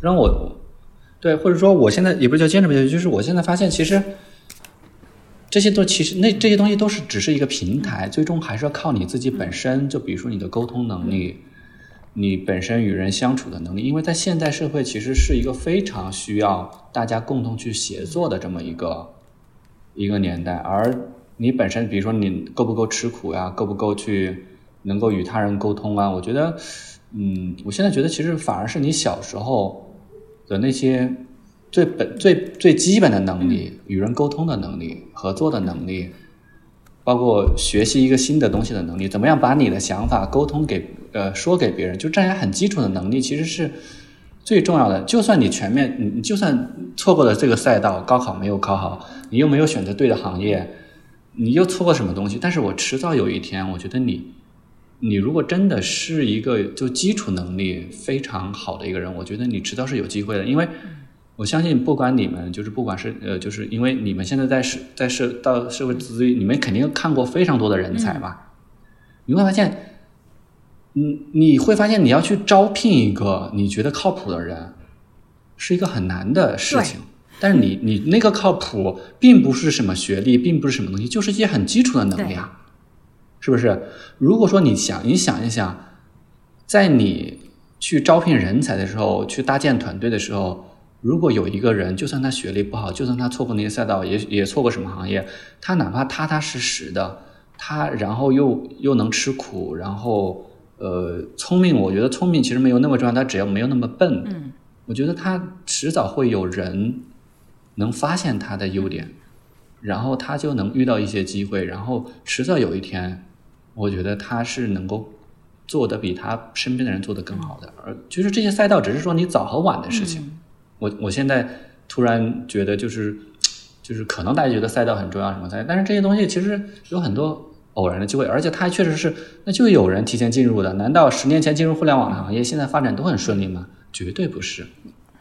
让我对，或者说我现在也不是叫坚持不下去，就是我现在发现，其实这些都其实那这些东西都是只是一个平台，最终还是要靠你自己本身。就比如说你的沟通能力。你本身与人相处的能力，因为在现代社会其实是一个非常需要大家共同去协作的这么一个一个年代，而你本身，比如说你够不够吃苦呀，够不够去能够与他人沟通啊？我觉得，嗯，我现在觉得其实反而是你小时候的那些最本最最基本的能力，与人沟通的能力，合作的能力。包括学习一个新的东西的能力，怎么样把你的想法沟通给呃说给别人，就这样很基础的能力，其实是最重要的。就算你全面，你就算错过了这个赛道，高考没有考好，你又没有选择对的行业，你又错过什么东西？但是我迟早有一天，我觉得你，你如果真的是一个就基础能力非常好的一个人，我觉得你迟早是有机会的，因为。我相信，不管你们就是，不管是呃，就是因为你们现在在社在社到社会资源，你们肯定看过非常多的人才吧？你会发现，你你会发现，你要去招聘一个你觉得靠谱的人，是一个很难的事情。但是你你那个靠谱，并不是什么学历，并不是什么东西，就是一些很基础的能力啊，是不是？如果说你想，你想一想，在你去招聘人才的时候，去搭建团队的时候。如果有一个人，就算他学历不好，就算他错过那些赛道，也也错过什么行业，他哪怕踏踏实实的，他然后又又能吃苦，然后呃聪明，我觉得聪明其实没有那么重要，他只要没有那么笨，嗯，我觉得他迟早会有人能发现他的优点，然后他就能遇到一些机会，然后迟早有一天，我觉得他是能够做的比他身边的人做的更好的。而就是这些赛道，只是说你早和晚的事情。我我现在突然觉得，就是就是可能大家觉得赛道很重要什么赛，但是这些东西其实有很多偶然的机会，而且它确实是那就有人提前进入的。难道十年前进入互联网的行业，现在发展都很顺利吗？绝对不是。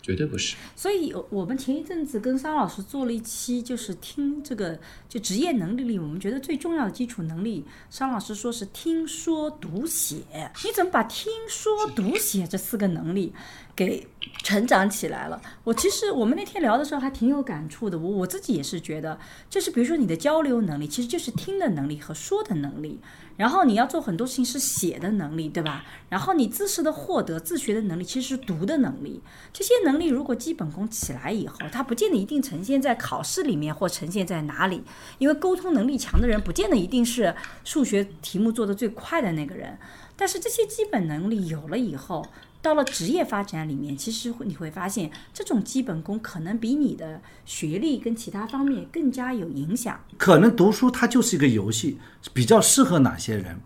绝对不是。所以，我们前一阵子跟桑老师做了一期，就是听这个就职业能力里，我们觉得最重要的基础能力，桑老师说是听说读写。你怎么把听说读写这四个能力给成长起来了？我其实我们那天聊的时候还挺有感触的。我我自己也是觉得，就是比如说你的交流能力，其实就是听的能力和说的能力。然后你要做很多事情是写的能力，对吧？然后你知识的获得、自学的能力，其实是读的能力。这些能力如果基本功起来以后，它不见得一定呈现在考试里面或呈现在哪里。因为沟通能力强的人，不见得一定是数学题目做的最快的那个人。但是这些基本能力有了以后，到了职业发展里面，其实你会发现，这种基本功可能比你的学历跟其他方面更加有影响。可能读书它就是一个游戏，比较适合哪些人，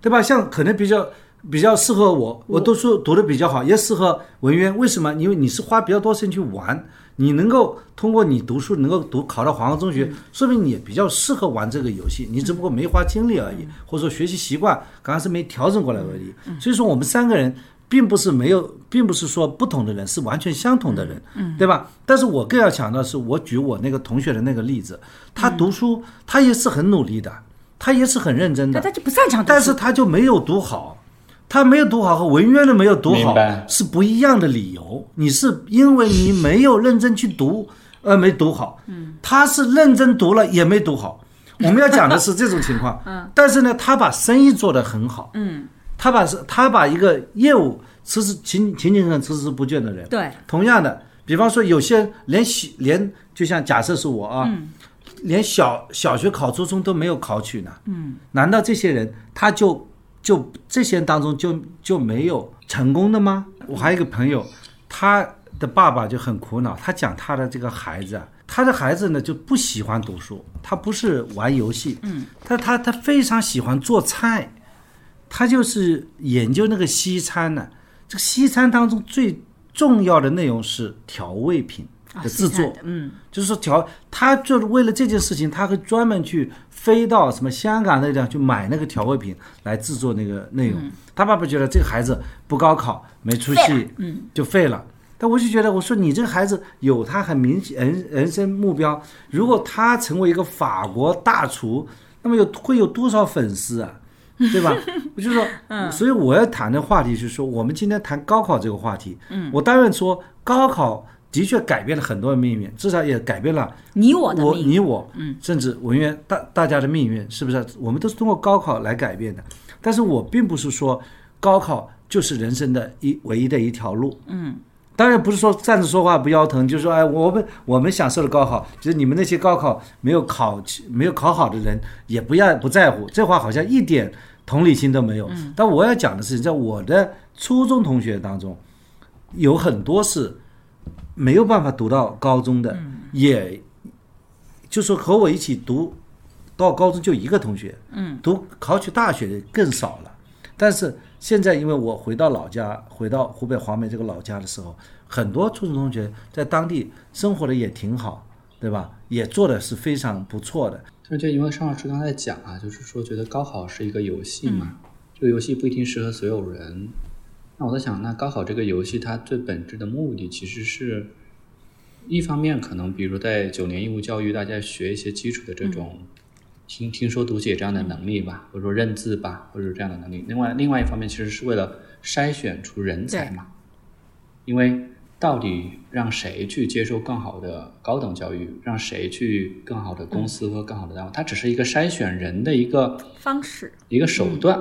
对吧？像可能比较比较适合我，我读书读的比较好，也适合文渊。为什么？因为你是花比较多时间去玩，你能够通过你读书能够读考到黄河中学，说明你也比较适合玩这个游戏，你只不过没花精力而已，或者说学习习惯刚刚是没调整过来而已。所以说我们三个人。并不是没有，并不是说不同的人是完全相同的人，嗯，对吧？但是我更要强调的是，我举我那个同学的那个例子，他读书，他也是很努力的，他也是很认真的，他就不擅长，但是他就没有读好，他没有读好和文渊的没有读好是不一样的理由。你是因为你没有认真去读，而没读好，嗯，他是认真读了也没读好。我们要讲的是这种情况，*laughs* 嗯，但是呢，他把生意做得很好，嗯。他把是，他把一个业务持持勤勤勤恳孜孜不倦的人，对，同样的，比方说有些连小连，就像假设是我啊，连小小学考初中都没有考取呢，嗯，难道这些人他就就这些人当中就就没有成功的吗？我还有一个朋友，他的爸爸就很苦恼，他讲他的这个孩子啊，他的孩子呢就不喜欢读书，他不是玩游戏，嗯，他他他非常喜欢做菜。他就是研究那个西餐呢，这个西餐当中最重要的内容是调味品的制作，嗯，就是说调，他就是为了这件事情，他会专门去飞到什么香港那地方去买那个调味品来制作那个内容。他爸爸觉得这个孩子不高考没出息，嗯，就废了。但我就觉得，我说你这个孩子有他很明显人人生目标，如果他成为一个法国大厨，那么有会有多少粉丝啊？对吧？*laughs* 我就说，所以我要谈的话题是说，我们今天谈高考这个话题。嗯，我当然说，高考的确改变了很多人命运，至少也改变了你我的我你我，嗯，甚至文员大大家的命运，是不是？我们都是通过高考来改变的。但是我并不是说高考就是人生的一唯一的一条路。嗯。当然不是说站着说话不腰疼，就是说，哎，我们我们享受了高考，就是你们那些高考没有考没有考好的人也不要不在乎，这话好像一点同理心都没有。但我要讲的是，在我的初中同学当中，有很多是没有办法读到高中的，也就是和我一起读到高中就一个同学，嗯，读考取大学的更少了，但是。现在，因为我回到老家，回到湖北黄梅这个老家的时候，很多初中同学在当地生活的也挺好，对吧？也做的是非常不错的。就因为尚老师刚才讲啊，就是说觉得高考是一个游戏嘛，这个游戏不一定适合所有人。那我在想，那高考这个游戏它最本质的目的，其实是一方面可能，比如在九年义务教育，大家学一些基础的这种。听听说读写这样的能力吧，或者说认字吧，或者这样的能力。另外，另外一方面其实是为了筛选出人才嘛。因为到底让谁去接受更好的高等教育，让谁去更好的公司和更好的单位，它只是一个筛选人的一个方式，一个手段。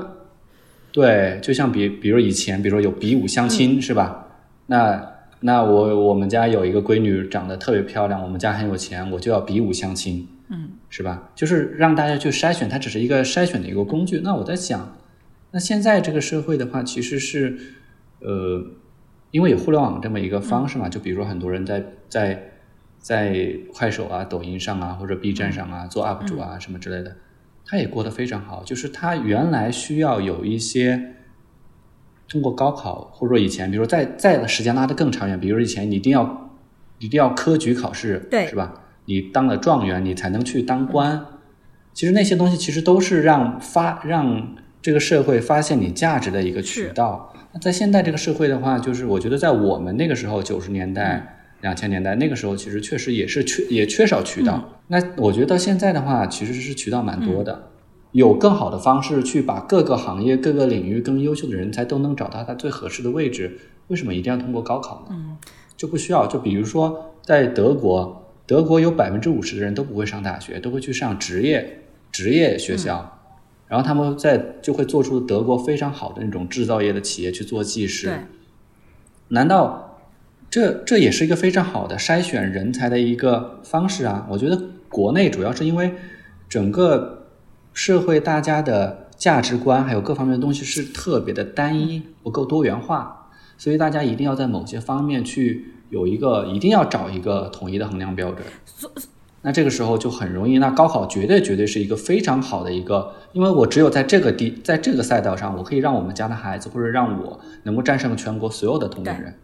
对，就像比比如以前，比如说有比武相亲是吧？那那我我们家有一个闺女长得特别漂亮，我们家很有钱，我就要比武相亲。嗯，是吧？就是让大家去筛选，它只是一个筛选的一个工具。那我在想，那现在这个社会的话，其实是，呃，因为有互联网这么一个方式嘛，就比如说很多人在在在快手啊、抖音上啊或者 B 站上啊做 UP 主啊什么之类的，他也过得非常好。就是他原来需要有一些通过高考，或者说以前，比如说再再时间拉得更长远，比如说以前你一定要一定要科举考试，对是吧？你当了状元，你才能去当官。其实那些东西其实都是让发让这个社会发现你价值的一个渠道。那在现在这个社会的话，就是我觉得在我们那个时候九十年代、两千年代那个时候，其实确实也是缺也缺少渠道。那我觉得到现在的话，其实是渠道蛮多的，有更好的方式去把各个行业、各个领域更优秀的人才都能找到他最合适的位置。为什么一定要通过高考呢？嗯，就不需要。就比如说在德国，德国有百分之五十的人都不会上大学，都会去上职业职业学校，然后他们在就会做出德国非常好的那种制造业的企业去做技师。对，难道这这也是一个非常好的筛选人才的一个方式啊？我觉得国内主要是因为整个社会大家的价值观还有各方面的东西是特别的单一，不够多元化，所以大家一定要在某些方面去有一个，一定要找一个统一的衡量标准。那这个时候就很容易，那高考绝对绝对是一个非常好的一个，因为我只有在这个地，在这个赛道上，我可以让我们家的孩子，或者让我能够战胜全国所有的同龄人。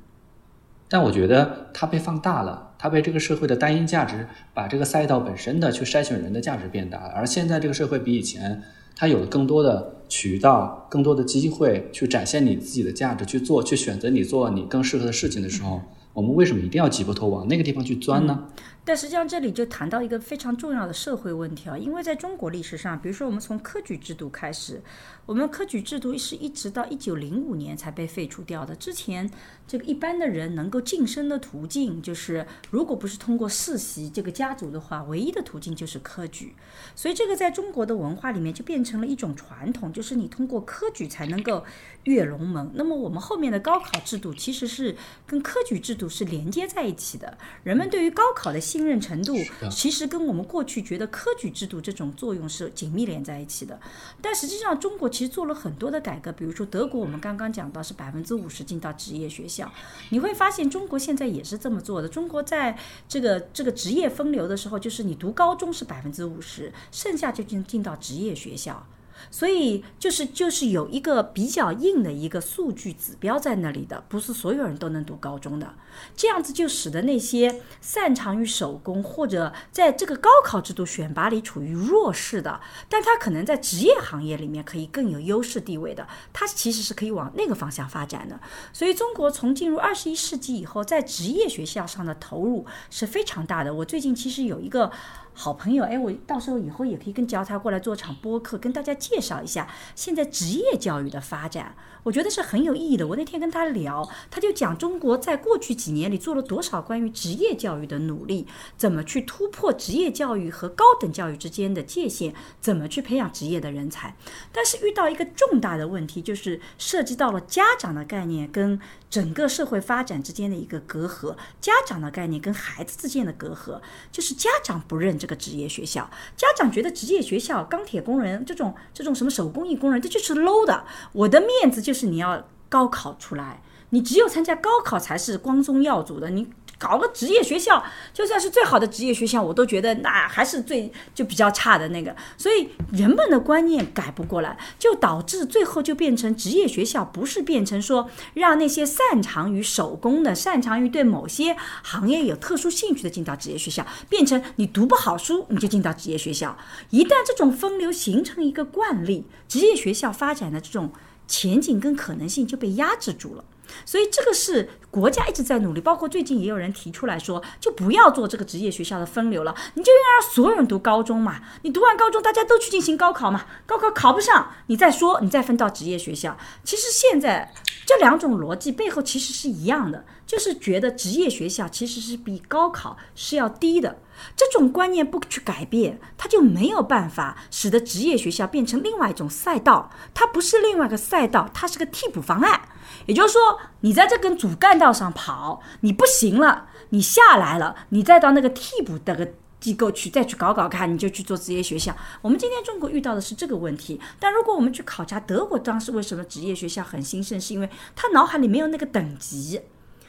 但我觉得它被放大了，它被这个社会的单一价值把这个赛道本身的去筛选人的价值变大了。而现在这个社会比以前，它有了更多的渠道、更多的机会去展现你自己的价值，去做、去选择你做你更适合的事情的时候，我们为什么一定要挤破头往那个地方去钻呢？但实际上，这里就谈到一个非常重要的社会问题啊，因为在中国历史上，比如说我们从科举制度开始，我们科举制度是一直到一九零五年才被废除掉的。之前，这个一般的人能够晋升的途径，就是如果不是通过世袭这个家族的话，唯一的途径就是科举。所以，这个在中国的文化里面就变成了一种传统，就是你通过科举才能够跃龙门。那么，我们后面的高考制度其实是跟科举制度是连接在一起的。人们对于高考的信任程度，其实跟我们过去觉得科举制度这种作用是紧密连在一起的。但实际上，中国其实做了很多的改革，比如说德国，我们刚刚讲到是百分之五十进到职业学校。你会发现，中国现在也是这么做的。中国在这个这个职业分流的时候，就是你读高中是百分之五十，剩下就进进到职业学校。所以就是就是有一个比较硬的一个数据指标在那里的，不是所有人都能读高中的。这样子就使得那些擅长于手工或者在这个高考制度选拔里处于弱势的，但他可能在职业行业里面可以更有优势地位的，他其实是可以往那个方向发展的。所以中国从进入二十一世纪以后，在职业学校上的投入是非常大的。我最近其实有一个。好朋友，哎，我到时候以后也可以跟教他过来做场播客，跟大家介绍一下现在职业教育的发展，我觉得是很有意义的。我那天跟他聊，他就讲中国在过去几年里做了多少关于职业教育的努力，怎么去突破职业教育和高等教育之间的界限，怎么去培养职业的人才。但是遇到一个重大的问题，就是涉及到了家长的概念跟整个社会发展之间的一个隔阂，家长的概念跟孩子之间的隔阂，就是家长不认这个职业学校，家长觉得职业学校钢铁工人这种这种什么手工艺工人，这就是 low 的。我的面子就是你要高考出来，你只有参加高考才是光宗耀祖的。你搞个职业学校，就算是最好的职业学校，我都觉得那还是最就比较差的那个。所以人们的观念改不过来，就导致最后就变成职业学校不是变成说让那些擅长于手工的、擅长于对某些行业有特殊兴趣的进到职业学校，变成你读不好书你就进到职业学校。一旦这种分流形成一个惯例，职业学校发展的这种前景跟可能性就被压制住了。所以这个是国家一直在努力，包括最近也有人提出来说，就不要做这个职业学校的分流了，你就应该让所有人读高中嘛。你读完高中，大家都去进行高考嘛，高考考不上，你再说，你再分到职业学校。其实现在这两种逻辑背后其实是一样的，就是觉得职业学校其实是比高考是要低的。这种观念不去改变，它就没有办法使得职业学校变成另外一种赛道。它不是另外一个赛道，它是个替补方案。也就是说，你在这根主干道上跑，你不行了，你下来了，你再到那个替补的个机构去再去搞搞看，你就去做职业学校。我们今天中国遇到的是这个问题。但如果我们去考察德国当时为什么职业学校很兴盛，是因为他脑海里没有那个等级。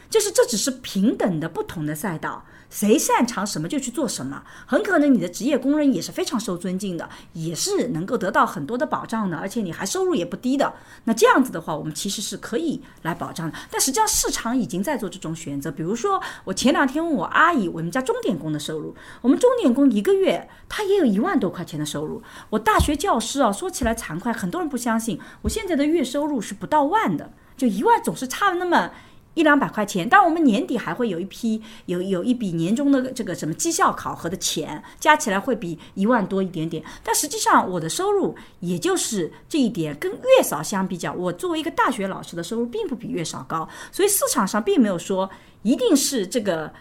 就是这只是平等的不同的赛道，谁擅长什么就去做什么。很可能你的职业工人也是非常受尊敬的，也是能够得到很多的保障的，而且你还收入也不低的。那这样子的话，我们其实是可以来保障的。但实际上市场已经在做这种选择。比如说，我前两天问我阿姨，我们家钟点工的收入，我们钟点工一个月他也有一万多块钱的收入。我大学教师啊，说起来惭愧，很多人不相信，我现在的月收入是不到万的，就一万总是差了那么。一两百块钱，但我们年底还会有一批有有一笔年终的这个什么绩效考核的钱，加起来会比一万多一点点。但实际上我的收入也就是这一点，跟月嫂相比较，我作为一个大学老师的收入并不比月嫂高，所以市场上并没有说一定是这个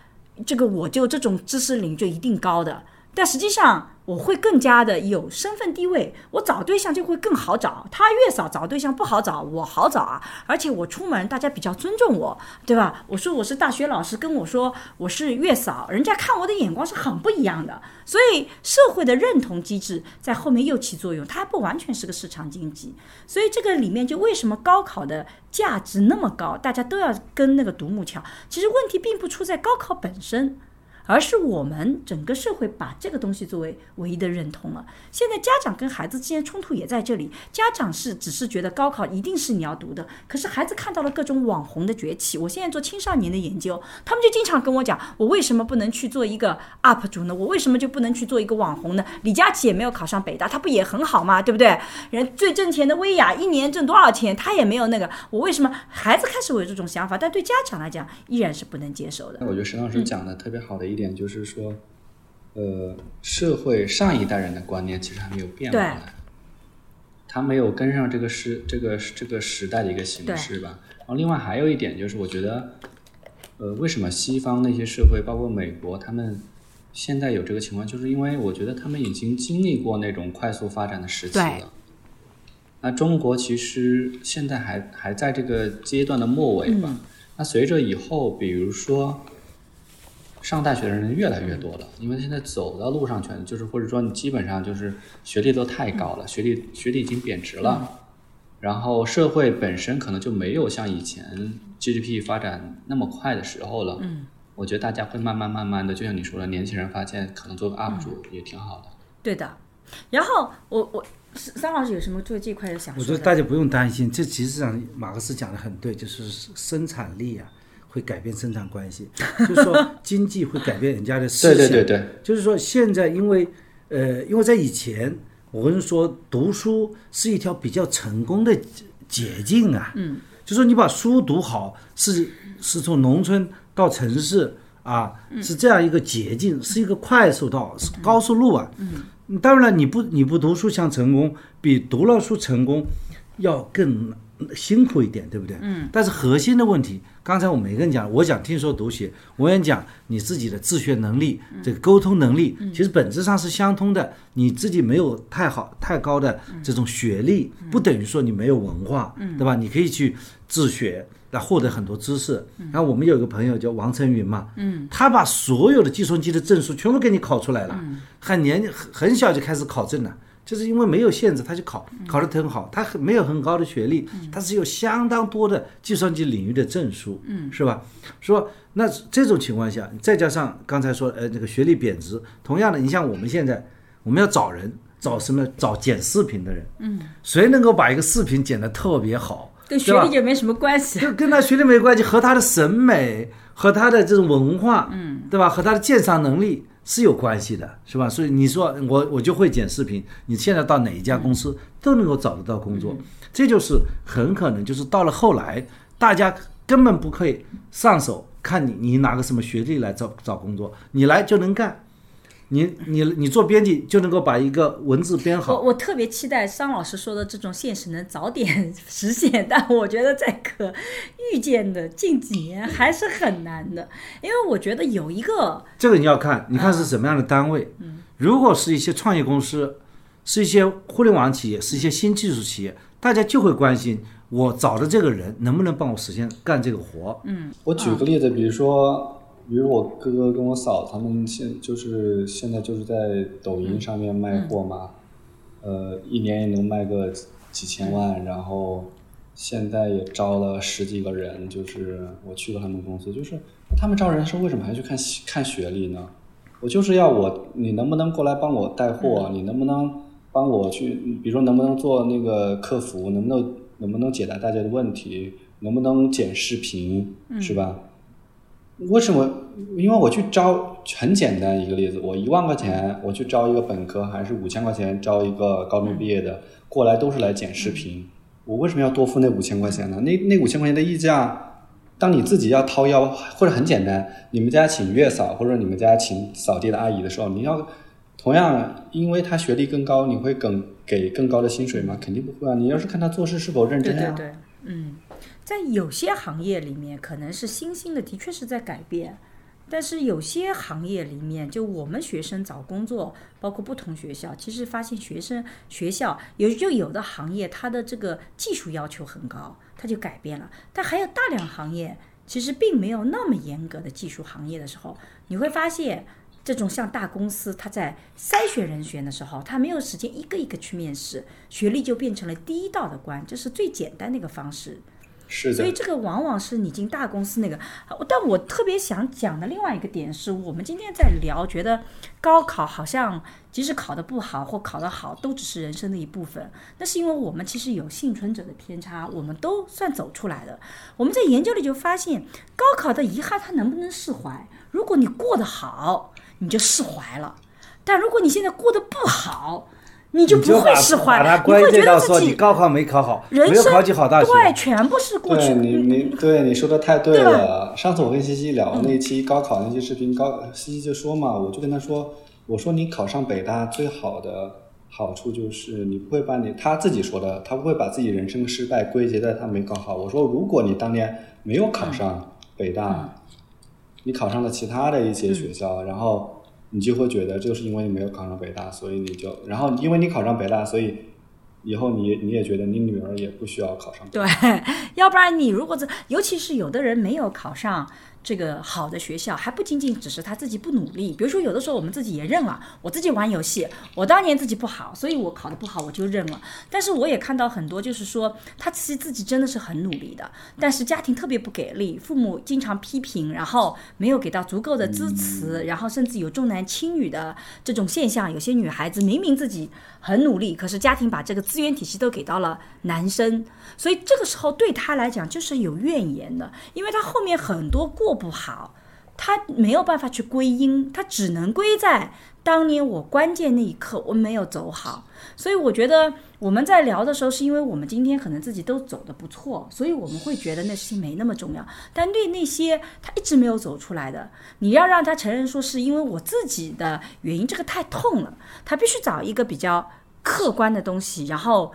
这个我就这种知识领就一定高的。但实际上，我会更加的有身份地位，我找对象就会更好找。他月嫂找对象不好找，我好找啊！而且我出门，大家比较尊重我，对吧？我说我是大学老师，跟我说我是月嫂，人家看我的眼光是很不一样的。所以社会的认同机制在后面又起作用，它还不完全是个市场经济。所以这个里面就为什么高考的价值那么高，大家都要跟那个独木桥。其实问题并不出在高考本身。而是我们整个社会把这个东西作为唯一的认同了。现在家长跟孩子之间冲突也在这里。家长是只是觉得高考一定是你要读的，可是孩子看到了各种网红的崛起。我现在做青少年的研究，他们就经常跟我讲：我为什么不能去做一个 UP 主呢？我为什么就不能去做一个网红呢？李佳琦也没有考上北大，他不也很好吗？对不对？人最挣钱的薇娅一年挣多少钱？他也没有那个。我为什么孩子开始有这种想法？但对家长来讲依然是不能接受的。那我觉得沈老师讲的特别好的一。点就是说，呃，社会上一代人的观念其实还没有变过来，他没有跟上这个时这个这个时代的一个形式吧。然后另外还有一点就是，我觉得，呃，为什么西方那些社会，包括美国，他们现在有这个情况，就是因为我觉得他们已经经历过那种快速发展的时期了。那中国其实现在还还在这个阶段的末尾吧。那随着以后，比如说。上大学的人越来越多了，因为现在走到路上全就是，或者说你基本上就是学历都太高了，学历学历已经贬值了，然后社会本身可能就没有像以前 GDP 发展那么快的时候了。嗯，我觉得大家会慢慢慢慢的，就像你说的，年轻人发现可能做个 UP 主也挺好的。对的，然后我我桑老师有什么做这块的想？我觉得大家不用担心，这其实上马克思讲的很对，就是生产力啊。会改变生产关系，*laughs* 就是说经济会改变人家的思想。对对对对，就是说现在因为呃，因为在以前，我跟你说读书是一条比较成功的捷径啊。嗯。就说你把书读好，是是从农村到城市啊，是这样一个捷径，是一个快速道，是高速路啊。嗯。当然了，你不你不读书想成功，比读了书成功要更辛苦一点，对不对？嗯。但是核心的问题。刚才我每个人讲，我讲听说读写，我也讲你自己的自学能力，这个沟通能力，其实本质上是相通的。你自己没有太好太高的这种学历，不等于说你没有文化，对吧？你可以去自学来获得很多知识。然后我们有一个朋友叫王成云嘛，他把所有的计算机的证书全部给你考出来了，很年很很小就开始考证了。就是因为没有限制，他就考考得很好。他很没有很高的学历，他是有相当多的计算机领域的证书，是吧？说那这种情况下，再加上刚才说呃那个学历贬值，同样的，你像我们现在我们要找人，找什么？找剪视频的人，嗯，谁能够把一个视频剪得特别好？跟学历也没什么关系，就跟他学历没关系，和他的审美和他的这种文化，嗯，对吧？和他的鉴赏能力。是有关系的，是吧？所以你说我我就会剪视频，你现在到哪一家公司都能够找得到工作，这就是很可能就是到了后来，大家根本不可以上手看你你拿个什么学历来找找工作，你来就能干。你你你做编辑就能够把一个文字编好。我我特别期待商老师说的这种现实能早点 *laughs* 实现，但我觉得在可预见的近几年还是很难的，因为我觉得有一个这个你要看，你看是什么样的单位。嗯，如果是一些创业公司，是一些互联网企业，是一些新技术企业，大家就会关心我找的这个人能不能帮我实现干这个活。嗯，我举个例子，比如说。比如我哥哥跟我嫂他们现就是现在就是在抖音上面卖货嘛，呃，一年也能卖个几千万，然后现在也招了十几个人，就是我去过他们公司，就是他们招人的时候为什么还去看看学历呢？我就是要我，你能不能过来帮我带货？你能不能帮我去，比如说能不能做那个客服？能不能能不能解答大家的问题？能不能剪视频？是吧？为什么？因为我去招，很简单一个例子，我一万块钱我去招一个本科，还是五千块钱招一个高中毕业的过来，都是来剪视频。我为什么要多付那五千块钱呢？那那五千块钱的溢价，当你自己要掏腰，或者很简单，你们家请月嫂或者你们家请扫地的阿姨的时候，你要同样，因为她学历更高，你会更给更高的薪水吗？肯定不会啊！你要是看她做事是否认真啊。对对对，嗯，在有些行业里面，可能是新兴的，的确是在改变。但是有些行业里面，就我们学生找工作，包括不同学校，其实发现学生学校有就有的行业，它的这个技术要求很高，它就改变了。但还有大量行业，其实并没有那么严格的技术行业的时候，你会发现，这种像大公司，它在筛选人选的时候，它没有时间一个一个去面试，学历就变成了第一道的关，这是最简单的一个方式。所以这个往往是你进大公司那个。但我特别想讲的另外一个点是，我们今天在聊，觉得高考好像即使考得不好或考得好，都只是人生的一部分。那是因为我们其实有幸存者的偏差，我们都算走出来的。我们在研究里就发现，高考的遗憾它能不能释怀？如果你过得好，你就释怀了；但如果你现在过得不好，你就不会释怀，你会觉得自己高考没考好，没有考进好大学，对，全部是过去。你你 *laughs* 对你说的太对了。上次我跟西西聊那期高考那期视频，高西西就说嘛，我就跟他说，我说你考上北大最好的好处就是你不会把你他自己说的，他不会把自己人生失败归结在他没考好。我说如果你当年没有考上北大，你考上了其他的一些学校，然后。你就会觉得，就是因为你没有考上北大，所以你就，然后因为你考上北大，所以以后你你也觉得你女儿也不需要考上。对，*laughs* 要不然你如果这，尤其是有的人没有考上。这个好的学校还不仅仅只是他自己不努力，比如说有的时候我们自己也认了，我自己玩游戏，我当年自己不好，所以我考的不好，我就认了。但是我也看到很多，就是说他其实自己真的是很努力的，但是家庭特别不给力，父母经常批评，然后没有给到足够的支持，然后甚至有重男轻女的这种现象。有些女孩子明明自己很努力，可是家庭把这个资源体系都给到了男生，所以这个时候对他来讲就是有怨言的，因为他后面很多过。不好，他没有办法去归因，他只能归在当年我关键那一刻我没有走好。所以我觉得我们在聊的时候，是因为我们今天可能自己都走的不错，所以我们会觉得那事情没那么重要。但对那些他一直没有走出来的，你要让他承认说是因为我自己的原因，这个太痛了。他必须找一个比较客观的东西，然后。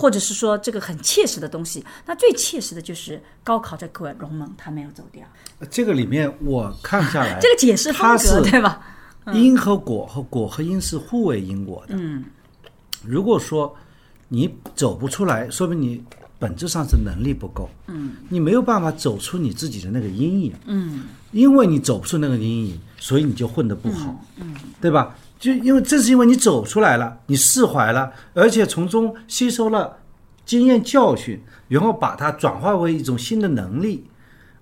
或者是说这个很切实的东西，那最切实的就是高考这个龙门，他没有走掉。这个里面我看下来，这个解释风格对吧？因和果和果和因是互为因果的。嗯，如果说你走不出来，说明你本质上是能力不够。嗯，你没有办法走出你自己的那个阴影。嗯，因为你走不出那个阴影，所以你就混得不好。嗯，对吧？就因为正是因为你走出来了，你释怀了，而且从中吸收了经验教训，然后把它转化为一种新的能力，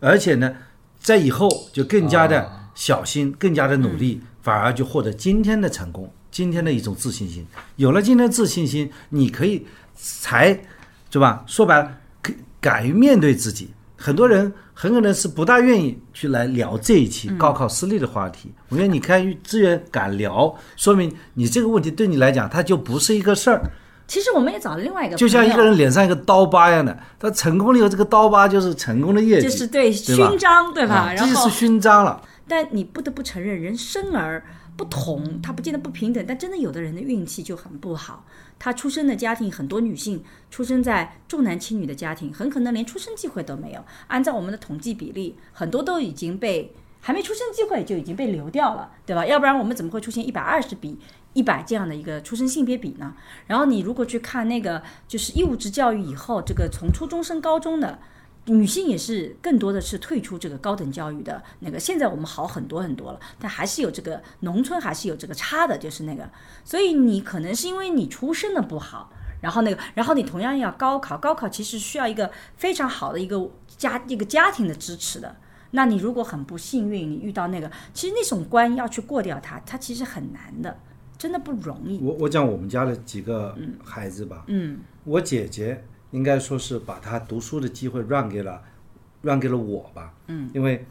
而且呢，在以后就更加的小心，更加的努力，反而就获得今天的成功，今天的一种自信心。有了今天的自信心，你可以才，对吧？说白了，敢于面对自己。很多人很可能是不大愿意去来聊这一期高考失利的话题。我觉得你看资源敢聊，说明你这个问题对你来讲，它就不是一个事儿。其实我们也找了另外一个，就像一个人脸上一个刀疤一样的，他成功了以后，这个刀疤就是成功的业绩，就是对勋章，对吧？这就是勋章了。但你不得不承认，人生而不同，他不见得不平等。但真的有的人的运气就很不好。她出生的家庭，很多女性出生在重男轻女的家庭，很可能连出生机会都没有。按照我们的统计比例，很多都已经被还没出生机会就已经被流掉了，对吧？要不然我们怎么会出现一百二十比一百这样的一个出生性别比呢？然后你如果去看那个就是义务制教育以后，这个从初中升高中的。女性也是更多的是退出这个高等教育的那个，现在我们好很多很多了，但还是有这个农村还是有这个差的，就是那个，所以你可能是因为你出身的不好。然后那个，然后你同样要高考，高考其实需要一个非常好的一个家一个家庭的支持的。那你如果很不幸运，你遇到那个，其实那种关要去过掉它，它其实很难的，真的不容易。我我讲我们家的几个孩子吧，嗯，我姐姐应该说是把他读书的机会让给了，让给了我吧，嗯，因为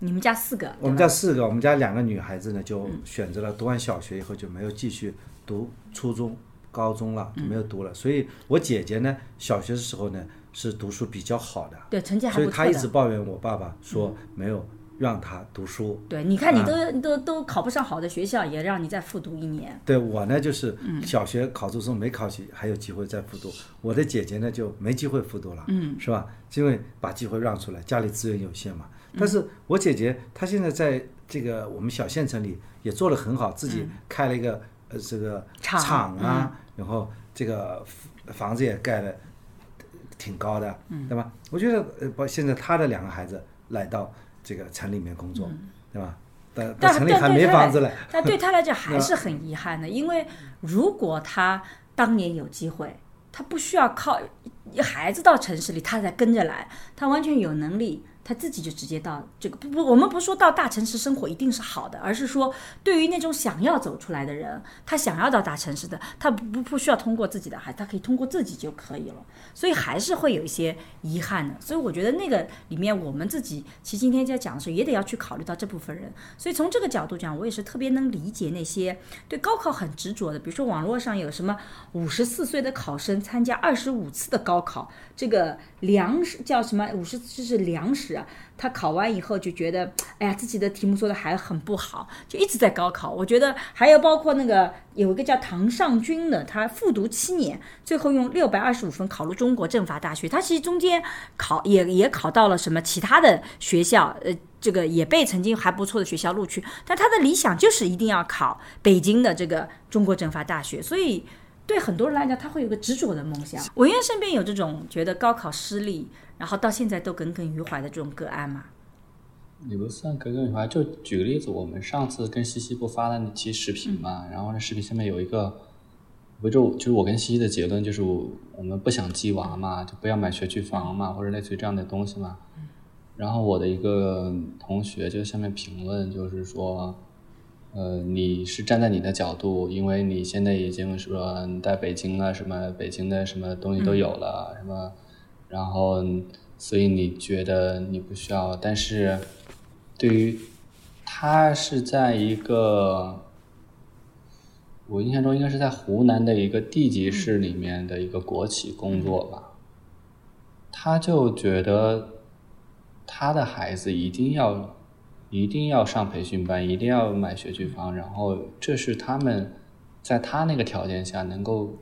你们家四个，我们家四个，我们家两个女孩子呢，就选择了读完小学以后就没有继续读初中、高中了，就没有读了。所以我姐姐呢，小学的时候呢是读书比较好的，对成绩还所以不错的。她一直抱怨我爸爸说没有让他读书。对，你看你啊都、都都考不上好的学校，也让你再复读一年。对我呢，就是嗯小学考初中没考起，还有机会再复读。我的姐姐呢就没机会复读了，嗯，是吧？因为把机会让出来，家里资源有限嘛。嗯但是我姐姐她现在在这个我们小县城里也做得很好，自己开了一个呃这个嗯厂厂啊，然后这个房子也盖了挺高的，嗯对吧？我觉得呃，包现在她的两个孩子来到这个城里面工作，对吧？但嗯但城里还没房子嘞。*laughs* 但对他来讲还是 *laughs* 很遗憾的，因为如果他当年有机会，他不需要靠孩子到城市里，他才跟着来，他完全有能力。他自己就直接到这个不不，我们不说到大城市生活一定是好的，而是说对于那种想要走出来的人，他想要到大城市的，他不不不需要通过自己的孩，他可以通过自己就可以了。所以还是会有一些遗憾的。所以我觉得那个里面，我们自己其实今天在讲的时候，也得要去考虑到这部分人。所以从这个角度讲，我也是特别能理解那些对高考很执着的，比如说网络上有什么五十四岁的考生参加二十五次的高考，这个粮食叫什么五十就是粮食他考完以后就觉得，哎呀，自己的题目做的还很不好，就一直在高考。我觉得还有包括那个有一个叫唐尚军的，他复读七年，最后用六百二十五分考入中国政法大学。他其实中间考也也考到了什么其他的学校，呃，这个也被曾经还不错的学校录取，但他的理想就是一定要考北京的这个中国政法大学，所以。对很多人来讲，他会有个执着的梦想。文渊身边有这种觉得高考失利，然后到现在都耿耿于怀的这种个案吗？也不算耿耿于怀，就举个例子，我们上次跟西西不发了那期视频嘛，然后那视频下面有一个，不就就是我跟西西的结论就是我们不想鸡娃嘛，就不要买学区房嘛，或者类似于这样的东西嘛。然后我的一个同学就下面评论就是说，呃，你是站在你的角度，因为你现在已经说你在北京了，什么北京的什么东西都有了，什么，然后所以你觉得你不需要，但是对于他是在一个，我印象中应该是在湖南的一个地级市里面的一个国企工作吧，他就觉得他的孩子一定要一定要上培训班，一定要买学区房，然后这是他们在他那个条件下能够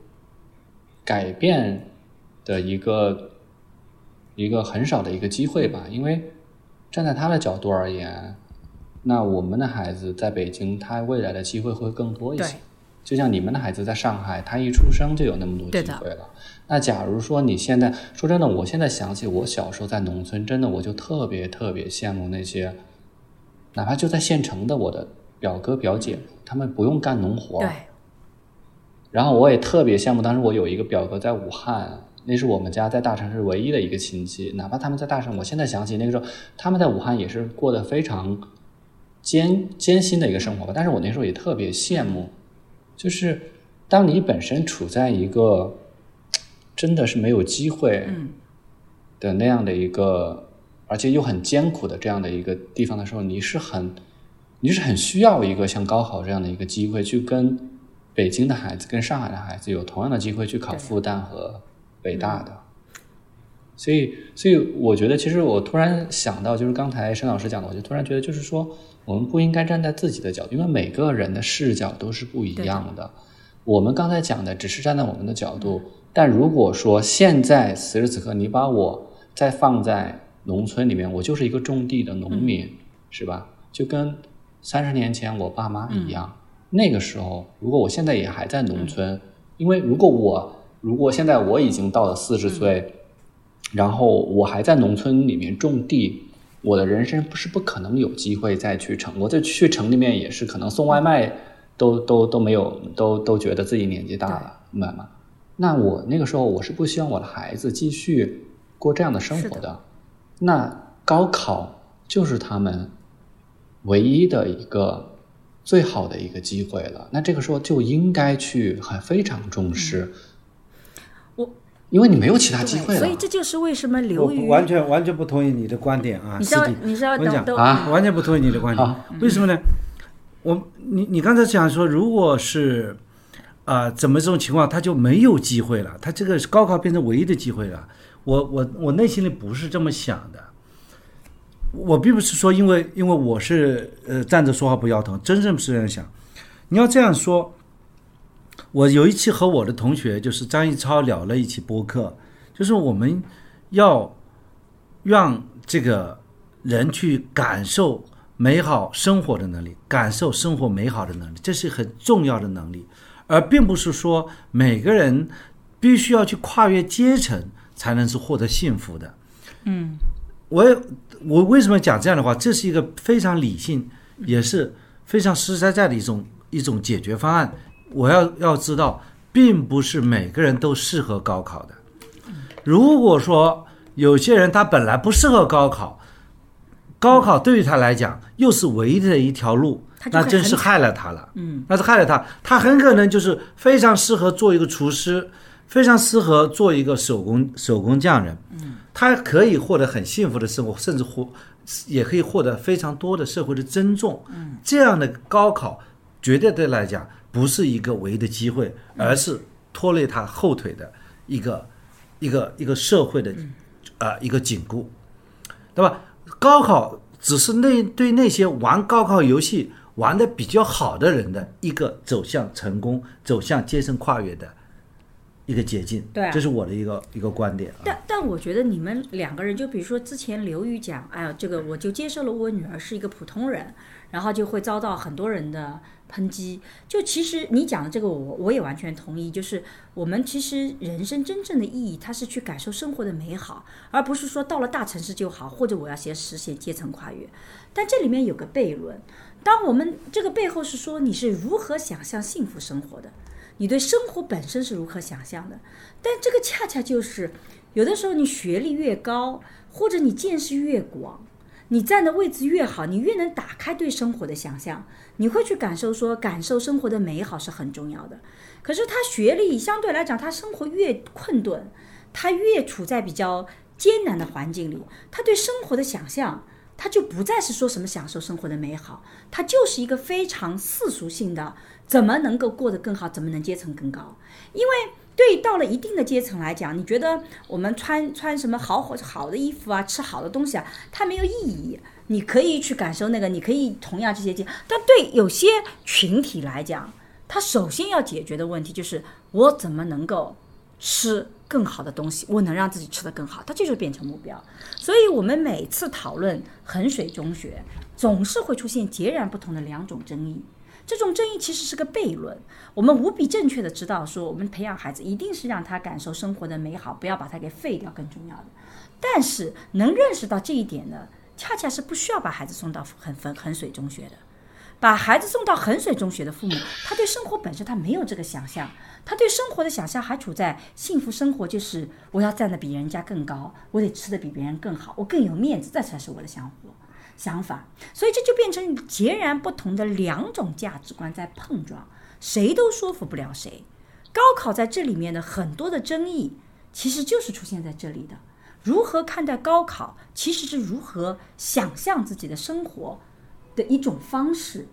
改变的一个一个很少的一个机会吧，因为站在他的角度而言，那我们的孩子在北京，他未来的机会会更多一些。就像你们的孩子在上海，他一出生就有那么多机会了。那假如说你现在说真的，我现在想起我小时候在农村，真的我就特别特别羡慕那些，哪怕就在县城的我的表哥表姐，他们不用干农活，对，然后我也特别羡慕，当时我有一个表哥在武汉，那是我们家在大城市唯一的一个亲戚。哪怕他们在大城，我现在想起那个时候，他们在武汉也是过得非常艰艰辛的一个生活吧。但是我那时候也特别羡慕，就是当你本身处在一个真的是没有机会的那样的一个，而且又很艰苦的这样的一个地方的时候，你是很你是很需要一个像高考这样的一个机会，去跟北京的孩子、跟上海的孩子有同样的机会去考复旦和北大的。所以，所以我觉得，其实我突然想到，就是刚才申老师讲的，我就突然觉得，就是说，我们不应该站在自己的角度，因为每个人的视角都是不一样的。我们刚才讲的只是站在我们的角度，但如果说现在此时此刻你把我再放在农村里面，我就是一个种地的农民，是吧？就跟三十年前我爸妈一样，那个时候如果我现在也还在农村，因为如果我如果现在我已经到了四十岁，然后我还在农村里面种地。我的人生不是不可能有机会再去城，我在去城里面也是可能送外卖都都都没有，都都觉得自己年纪大了，明白吗？那我那个时候我是不希望我的孩子继续过这样的生活的。那高考就是他们唯一的一个最好的一个机会了。那这个时候就应该去很非常重视。我因为你没有其他机会了。所以这就是为什么刘瑜完全完全不同意你的观点啊！你知道你知道我跟你讲等啊完全不同意你的观点好。为什么呢？我你你刚才讲说，如果是啊、怎么这种情况，他就没有机会了，他这个高考变成唯一的机会了。我我我内心里不是这么想的。我并不是说因为因为我是呃站着说话不腰疼，真正是这样想。你要这样说，我有一期和我的同学就是张一超聊了一期播客，就是我们要让这个人去感受美好生活的能力，感受生活美好的能力，这是很重要的能力，而并不是说每个人必须要去跨越阶层才能是获得幸福的。嗯，我也我为什么讲这样的话？这是一个非常理性，也是非常实实在在的一种一种解决方案。我要要知道，并不是每个人都适合高考的。如果说有些人他本来不适合高考，高考对于他来讲又是唯一的一条路那真是害了他了。嗯，那是害了他。他很可能就是非常适合做一个厨师，非常适合做一个手工手工匠人。嗯，他可以获得很幸福的生活，甚至获也可以获得非常多的社会的尊重。嗯，这样的高考绝对对来讲不是一个唯一的机会，而是拖累他后腿的一个一个一个社会的呃一个紧箍，对吧？高考只是那对那些玩高考游戏玩的比较好的人的一个走向成功、走向阶层跨越的一个捷径。对啊这是我的一个一个观点啊。但但我觉得你们两个人，就比如说之前刘宇讲，哎呀，这个我就接受了我女儿是一个普通人，然后就会遭到很多人的抨击。就其实你讲的这个我，我也完全同意。就是我们其实人生真正的意义，它是去感受生活的美好，而不是说到了大城市就好，或者我要先实现阶层跨越。但这里面有个悖论，当我们这个背后是说你是如何想象幸福生活的，你对生活本身是如何想象的，但这个恰恰就是有的时候你学历越高，或者你见识越广，你站的位置越好，你越能打开对生活的想象，你会去感受说感受生活的美好是很重要的。可是他学历相对来讲，他生活越困顿，他越处在比较艰难的环境里，他对生活的想象。他就不再是说什么享受生活的美好，他就是一个非常世俗性的，怎么能够过得更好，怎么能阶层更高？因为对到了一定的阶层来讲，你觉得我们穿穿什么好好的衣服啊，吃好的东西啊，它没有意义。你可以去感受那个，你可以同样这些阶，但对有些群体来讲，他首先要解决的问题就是我怎么能够吃更好的东西，我能让自己吃得更好，它这就变成目标。所以我们每次讨论衡水中学，总是会出现截然不同的两种争议。这种争议其实是个悖论。我们无比正确的知道，说我们培养孩子一定是让他感受生活的美好，不要把他给废掉，更重要的。但是能认识到这一点的，恰恰是不需要把孩子送到衡衡衡水中学的。把孩子送到衡水中学的父母，他对生活本身他没有这个想象，他对生活的想象还处在幸福生活就是我要站得比人家更高，我得吃得比别人更好，我更有面子，这才是我的想法想法。所以这就变成截然不同的两种价值观在碰撞，谁都说服不了谁。高考在这里面的很多的争议，其实就是出现在这里的。如何看待高考，其实是如何想象自己的生活的一种方式。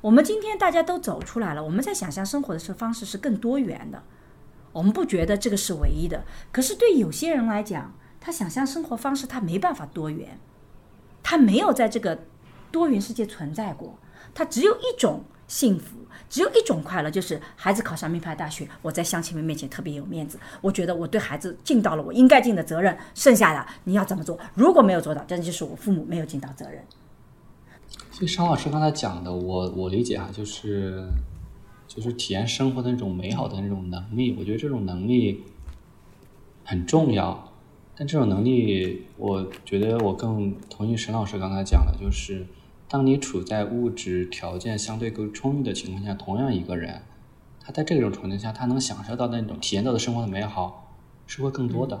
我们今天大家都走出来了，我们在想象生活的时候方式是更多元的。我们不觉得这个是唯一的，可是对有些人来讲，他想象生活方式他没办法多元，他没有在这个多元世界存在过，他只有一种幸福，只有一种快乐，就是孩子考上名牌大学，我在乡亲们面前特别有面子，我觉得我对孩子尽到了我应该尽的责任，剩下的你要怎么做，如果没有做到，这就是我父母没有尽到责任。所以商老师刚才讲的，我我理解哈，就是就是体验生活的那种美好的那种能力，我觉得这种能力很重要。但这种能力，我觉得我更同意沈老师刚才讲的，就是当你处在物质条件相对更充裕的情况下，同样一个人，他在这种环境下，他能享受到那种体验到的生活的美好是会更多的。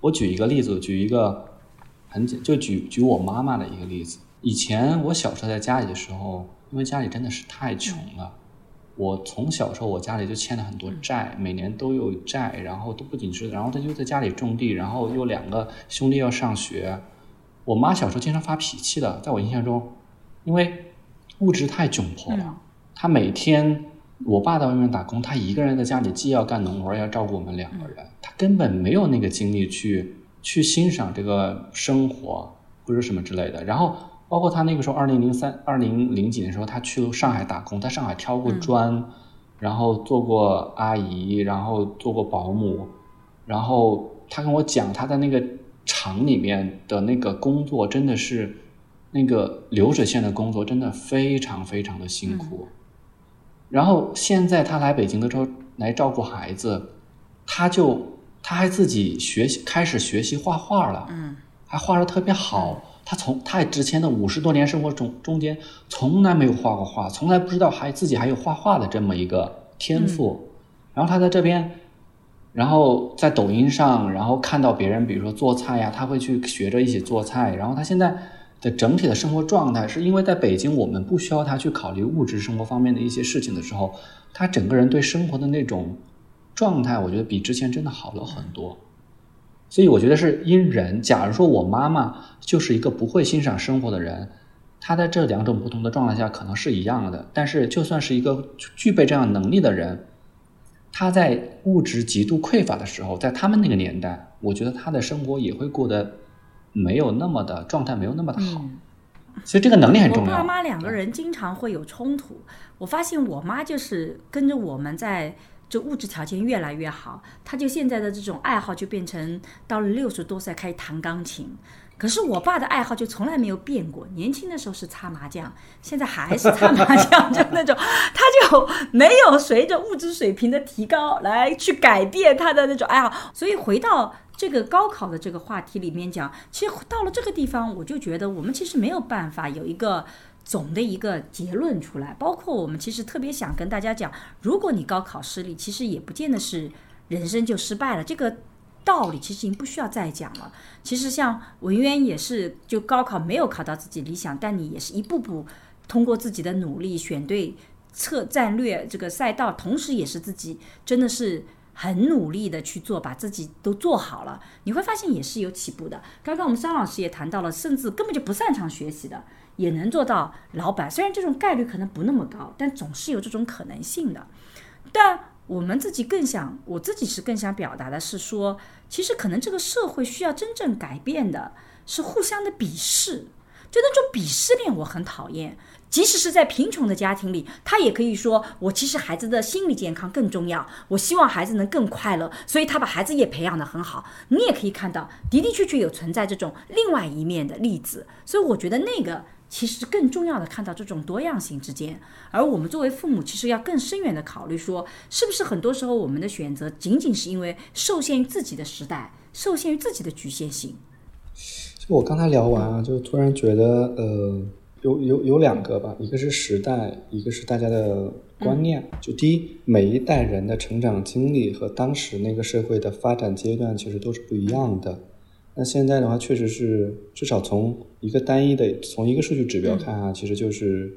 我举一个例子，举一个很简，就举举我妈妈的一个例子。以前我小时候在家里的时候，因为家里真的是太穷了，我从小时候我家里就欠了很多债，每年都有债，然后都不仅是，然后他就在家里种地，然后又两个兄弟要上学。我妈小时候经常发脾气的，在我印象中，因为物质太窘迫了，她每天。我爸在外面打工，她一个人在家里既要干农活，要照顾我们两个人，她根本没有那个精力去去欣赏这个生活或者什么之类的。然后，包括她那个时候，二零零三、二零零几年的时候，她去上海打工，在上海挑过砖，然后做过阿姨，然后做过保姆，然后她跟我讲，她在那个厂里面的那个工作真的是那个流水线的工作，真的非常非常的辛苦。然后现在他来北京的时候来照顾孩子，他就他还自己学习开始学习画画了，嗯，还画的特别好。他从他之前的五十多年生活中中间从来没有画过画，从来不知道还自己还有画画的这么一个天赋。然后他在这边，然后在抖音上，然后看到别人比如说做菜呀，他会去学着一起做菜。然后他现在。的整体的生活状态，是因为在北京，我们不需要他去考虑物质生活方面的一些事情的时候，他整个人对生活的那种状态，我觉得比之前真的好了很多。所以我觉得是因人。假如说我妈妈就是一个不会欣赏生活的人，她在这两种不同的状态下可能是一样的。但是就算是一个具备这样能力的人，他在物质极度匮乏的时候，在他们那个年代，我觉得他的生活也会过得。没有那么的状态，没有那么的好，所以这个能力很重要。我爸妈两个人经常会有冲突。我发现我妈就是跟着我们在，就物质条件越来越好，她就现在的这种爱好就变成到了六十多岁开始弹钢琴。可是我爸的爱好就从来没有变过，年轻的时候是擦麻将，现在还是擦麻将，就那种，*laughs* 他就没有随着物质水平的提高来去改变他的那种爱好。所以回到这个高考的这个话题里面讲，其实到了这个地方，我就觉得我们其实没有办法有一个总的一个结论出来。包括我们其实特别想跟大家讲，如果你高考失利，其实也不见得是人生就失败了。这个。道理其实已经不需要再讲了。其实像文渊也是，就高考没有考到自己理想，但你也是一步步通过自己的努力选对策战略这个赛道，同时也是自己真的是很努力的去做，把自己都做好了。你会发现也是有起步的。刚刚我们桑老师也谈到了，甚至根本就不擅长学习的也能做到老板。虽然这种概率可能不那么高，但总是有这种可能性的。但我们自己更想，我自己是更想表达的是说。其实可能这个社会需要真正改变的是互相的鄙视，就那种鄙视链我很讨厌。即使是在贫穷的家庭里，他也可以说我其实孩子的心理健康更重要，我希望孩子能更快乐，所以他把孩子也培养得很好。你也可以看到的的确确有存在这种另外一面的例子，所以我觉得那个。其实更重要的看到这种多样性之间，而我们作为父母，其实要更深远的考虑说，是不是很多时候我们的选择仅仅是因为受限于自己的时代，受限于自己的局限性。就我刚才聊完啊，就突然觉得，呃，有有有两个吧，一个是时代，一个是大家的观念。就第一，每一代人的成长经历和当时那个社会的发展阶段其实都是不一样的。那现在的话，确实是至少从一个单一的从一个数据指标看啊，其实就是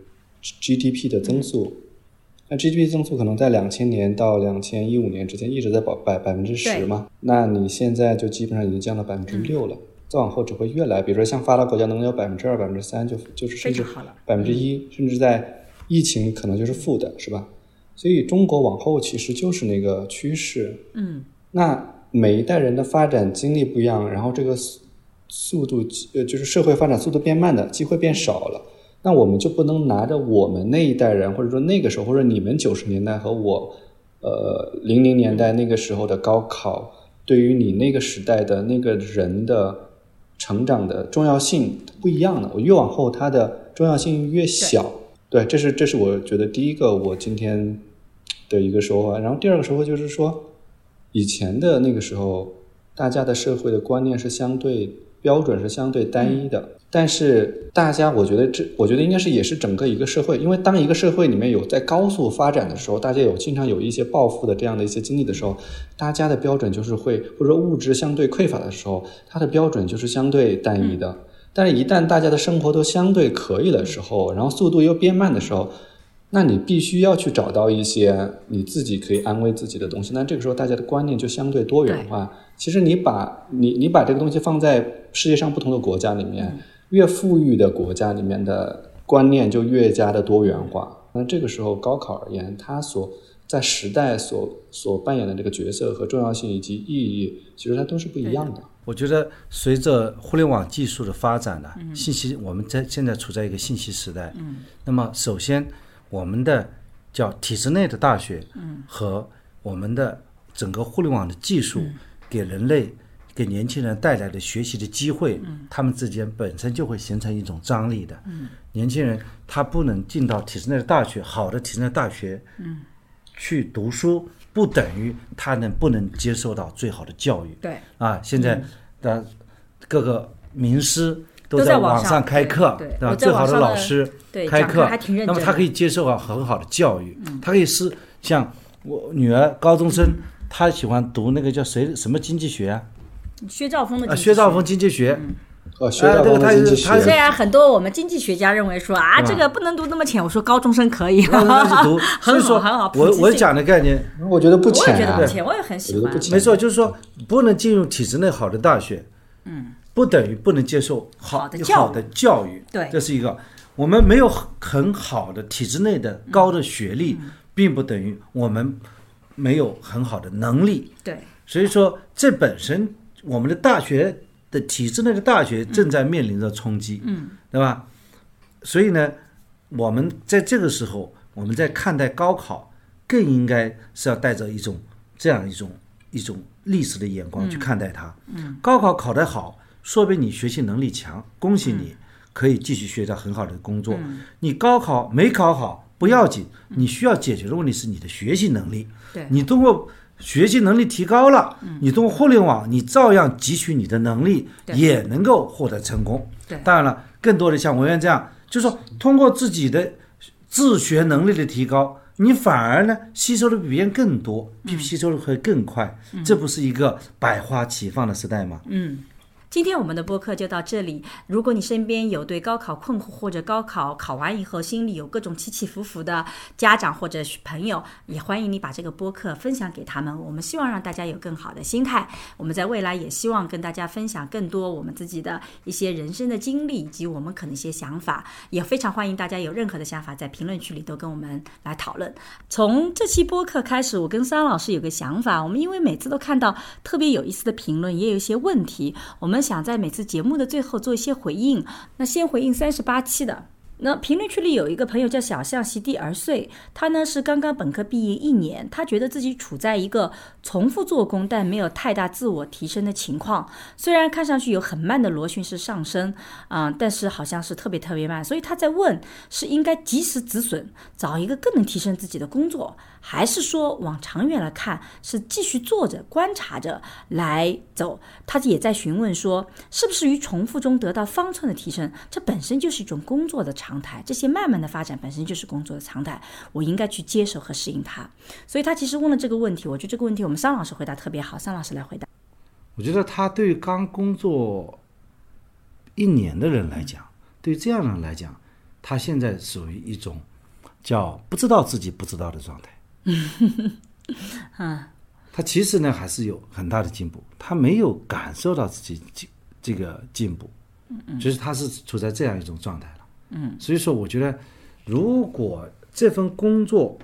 GDP 的增速。那 GDP 增速可能在两千年到两千一五年之间一直在保百百分之十嘛。那你现在就基本上已经降到百分之六了，再往后只会越来，比如说像发达国家能有百分之二、百分之三，就就是甚至百分之一，甚至在疫情可能就是负的，是吧？所以中国往后其实就是那个趋势。嗯。那。每一代人的发展经历不一样，然后这个速速度呃，就是社会发展速度变慢的机会变少了。那我们就不能拿着我们那一代人，或者说那个时候，或者你们九十年代和我，呃零零年代那个时候的高考，对于你那个时代的那个人的成长的重要性不一样的。我越往后，它的重要性越小。对，这是这是我觉得第一个我今天的一个收获。然后第二个收获就是说。以前的那个时候，大家的社会的观念是相对标准是相对单一的。但是大家，我觉得这，我觉得应该是也是整个一个社会，因为当一个社会里面有在高速发展的时候，大家有经常有一些暴富的这样的一些经历的时候，大家的标准就是会，或者说物质相对匮乏的时候，它的标准就是相对单一的。但是，一旦大家的生活都相对可以的时候，然后速度又变慢的时候，那你必须要去找到一些你自己可以安慰自己的东西。那这个时候，大家的观念就相对多元化。其实，你把你你把这个东西放在世界上不同的国家里面。越富裕的国家里面的观念就越加的多元化。那这个时候，高考而言，它所在时代所所扮演的这个角色和重要性以及意义，其实它都是不一样的。我觉得，随着互联网技术的发展呢，信息我们在现在处在一个信息时代。嗯。那么，首先，我们的叫体制内的大学，嗯，和我们的整个互联网的技术，给人类。给年轻人带来的学习的机会，他们之间本身就会形成一种张力的。年轻人他不能进到体制内的大学，好的体制内大学，去读书，不等于他能不能接受到最好的教育。对啊，现在的各个名师都在网上开课，对吧？最好的老师开课，那么他可以接受啊很好的教育。他可以是像我女儿高中生，她喜欢读那个叫谁什么经济学啊？薛兆丰的啊，薛兆丰经济学，哦，薛兆丰经济学。虽然很多我们经济学家认为说啊，这个不能读那么浅，我说高中生可以，高中生读，*laughs* 很好很好。我我讲的概念，我觉得不浅，我也觉得不浅，我也很喜欢。没错，就是说不能进入体制内好的大学，嗯，不等于不能接受好的好的教育，对，这是一个。我们没有很好的体制内的高的学历，并不等于我们没有很好的能力，对。所以说这本身。我们的大学的体制内的大学正在面临着冲击，嗯，对吧？所以呢，我们在这个时候，我们在看待高考，更应该是要带着一种这样一种一种历史的眼光去看待它。嗯，高考考得好，说明你学习能力强，恭喜你，可以继续学到很好的工作。你高考没考好不要紧，你需要解决的问题是你的学习能力。对，你通过。学习能力提高了，你通过互联网，你照样汲取你的能力，也能够获得成功。当然了，更多的像文渊这样，就是说通过自己的自学能力的提高，你反而呢吸收的比别人更多，比吸收的会更快。这不是一个百花齐放的时代吗？嗯。今天我们的播客就到这里。如果你身边有对高考困惑，或者高考考完以后心里有各种起起伏伏的家长或者朋友，也欢迎你把这个播客分享给他们。我们希望让大家有更好的心态。我们在未来也希望跟大家分享更多我们自己的一些人生的经历以及我们可能一些想法。也非常欢迎大家有任何的想法在评论区里都跟我们来讨论。从这期播客开始，我跟桑老师有个想法。我们因为每次都看到特别有意思的评论，也有一些问题，我们。想在每次节目的最后做一些回应，那先回应三十八期的。那评论区里有一个朋友叫小象席地而睡，他呢是刚刚本科毕业一年，他觉得自己处在一个重复做工但没有太大自我提升的情况。虽然看上去有很慢的螺旋式上升啊，但是好像是特别特别慢，所以他在问是应该及时止损，找一个更能提升自己的工作。还是说往长远来看，是继续做着观察着来走？他也在询问说，是不是于重复中得到方寸的提升？这本身就是一种工作的常态，这些慢慢的发展本身就是工作的常态，我应该去接受和适应它。所以他其实问了这个问题，我觉得这个问题我们桑老师回答特别好，桑老师来回答。我觉得他对刚工作一年的人来讲，对这样的人来讲，他现在属于一种叫不知道自己不知道的状态。*laughs* 嗯，啊，*laughs* 他其实呢还是有很大的进步，他没有感受到自己进这个进步，嗯嗯，就是他是处在这样一种状态了，嗯，所以说我觉得，如果这份工作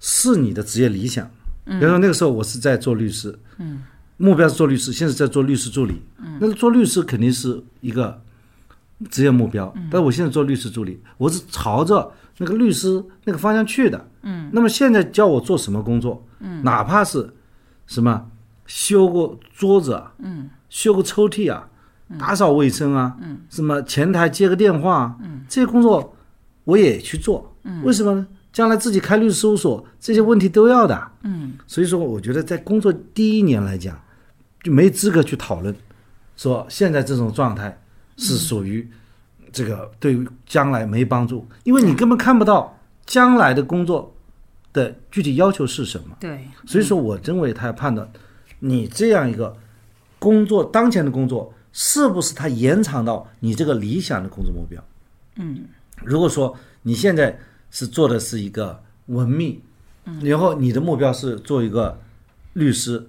是你的职业理想，嗯，比如说那个时候我是在做律师，嗯，目标是做律师，现在在做律师助理，嗯，那做律师肯定是一个职业目标，但我现在做律师助理，我是朝着。那个律师那个方向去的，嗯，那么现在叫我做什么工作，嗯，哪怕是什么修个桌子啊，嗯，修个抽屉啊，打扫卫生啊，嗯，什么前台接个电话，嗯，这些工作我也去做，嗯，为什么呢？将来自己开律师事务所，这些问题都要的，嗯，所以说我觉得在工作第一年来讲，就没资格去讨论说现在这种状态是属于这个对于将来没帮助，因为你根本看不到将来的工作的具体要求是什么。对，所以说我认为他要判断你这样一个工作当前的工作是不是他延长到你这个理想的工作目标。嗯，如果说你现在是做的是一个文秘，然后你的目标是做一个律师，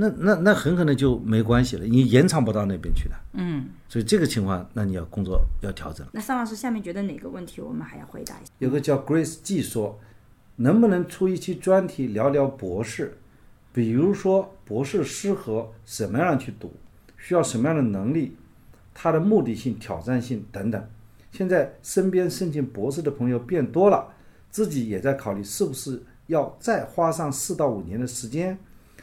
那那那很可能就没关系了，你延长不到那边去的。嗯，所以这个情况，那你要工作要调整。那尚老师下面觉得哪个问题我们还要回答一下？有个叫 Grace G 说，能不能出一期专题聊聊博士？比如说博士适合什么样去读，需要什么样的能力，它的目的性、挑战性等等。现在身边申请博士的朋友变多了，自己也在考虑是不是要再花上四到五年的时间，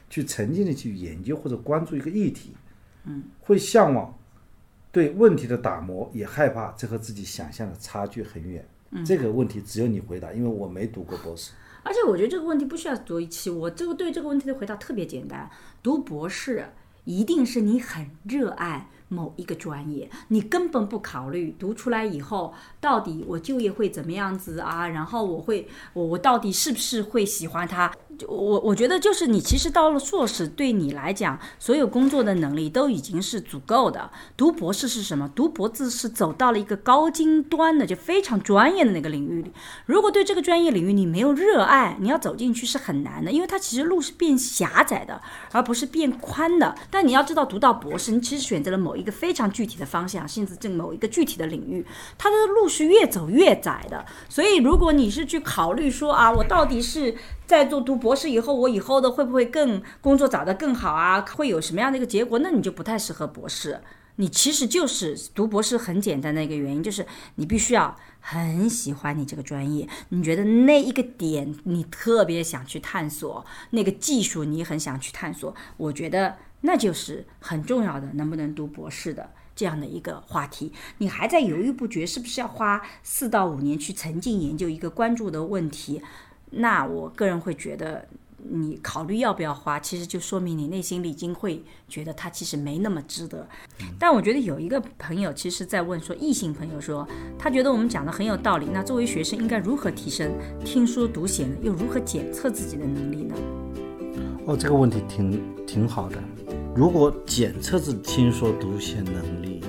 去沉浸的去研究或者关注一个议题。嗯，会向往对问题的打磨，也害怕这和自己想象的差距很远。这个问题只有你回答，因为我没读过博士。而且我觉得这个问题不需要读一期，我这个对这个问题的回答特别简单。读博士一定是你很热爱某一个专业，你根本不考虑读出来以后到底我就业会怎么样子啊，然后我会我我到底是不是会喜欢它。我我觉得就是你其实到了硕士，对你来讲，所有工作的能力都已经是足够的。读博士是什么？读博士是走到了一个高精端的，就非常专业的那个领域里。如果对这个专业领域你没有热爱，你要走进去是很难的，因为它其实路是变狭窄的，而不是变宽的。但你要知道，读到博士，你其实选择了某一个非常具体的方向，甚至这某一个具体的领域，它的路是越走越窄的。所以，如果你是去考虑说啊，我到底是在做读博士以后，我以后的会不会更工作找得更好啊？会有什么样的一个结果？那你就不太适合博士。你其实就是读博士很简单的一个原因，就是你必须要很喜欢你这个专业，你觉得那一个点你特别想去探索，那个技术你很想去探索，我觉得那就是很重要的，能不能读博士的。这样的一个话题，你还在犹豫不决，是不是要花四到五年去沉浸研究一个关注的问题？那我个人会觉得，你考虑要不要花，其实就说明你内心里已经会觉得它其实没那么值得。但我觉得有一个朋友其实在问说，异性朋友说，他觉得我们讲的很有道理。那作为学生应该如何提升听说读写呢？又如何检测自己的能力呢？哦，这个问题挺挺好的。如果检测自己听说读写能力，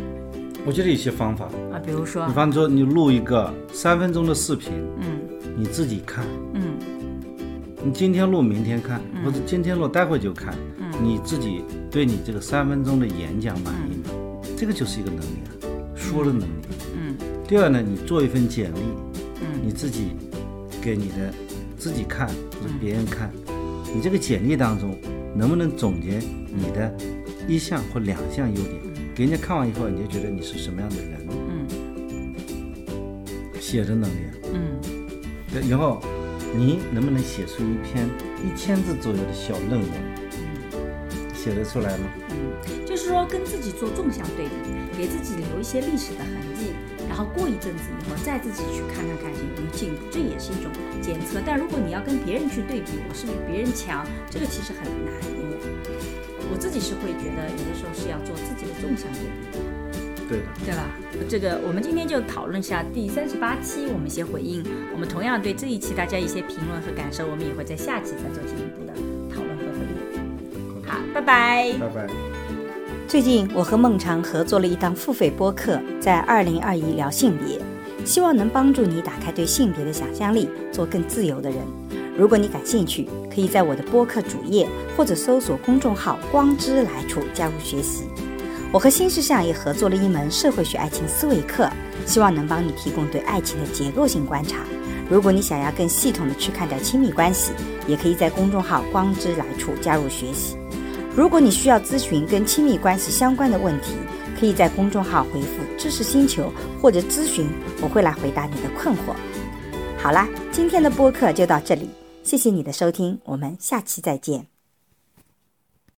我觉得有些方法啊，比如说比，方说你录一个三分钟的视频，嗯你自己看，嗯。你今天录明天看，或者今天录待会就看，你自己对你这个三分钟的演讲满意吗？这个就是一个能力啊，说的能力。嗯。第二呢，你做一份简历，嗯。你自己给你的自己看或者别人看，你这个简历当中能不能总结你的一项或两项优点，给人家看完以后，你就觉得你是什么样的人？嗯。写的能力以，后你能不能写出一篇一千字左右的小论文？写得出来吗？嗯，就是说跟自己做纵向对比，给自己留一些历史的痕迹，然后过一阵子以后再自己去看看看有没有进步，这也是一种检测。但如果你要跟别人去对比，我是比别人强，这个其实很难，因为我自己是会觉得有的时候是要做自己的纵向对比。对的。对吧？这个我们今天就讨论一下第三十八期，我们一些回应。我们同样对这一期大家一些评论和感受，我们也会在下期再做进一步的讨论和回应。好，拜拜。拜拜。最近我和孟尝合作了一档付费播客，在二零二一聊性别，希望能帮助你打开对性别的想象力，做更自由的人。如果你感兴趣，可以在我的播客主页或者搜索公众号“光之来处”加入学习。我和新事项也合作了一门社会学爱情思维课，希望能帮你提供对爱情的结构性观察。如果你想要更系统的去看待亲密关系，也可以在公众号“光之来处”加入学习。如果你需要咨询跟亲密关系相关的问题，可以在公众号回复“知识星球”或者咨询，我会来回答你的困惑。好啦，今天的播客就到这里，谢谢你的收听，我们下期再见。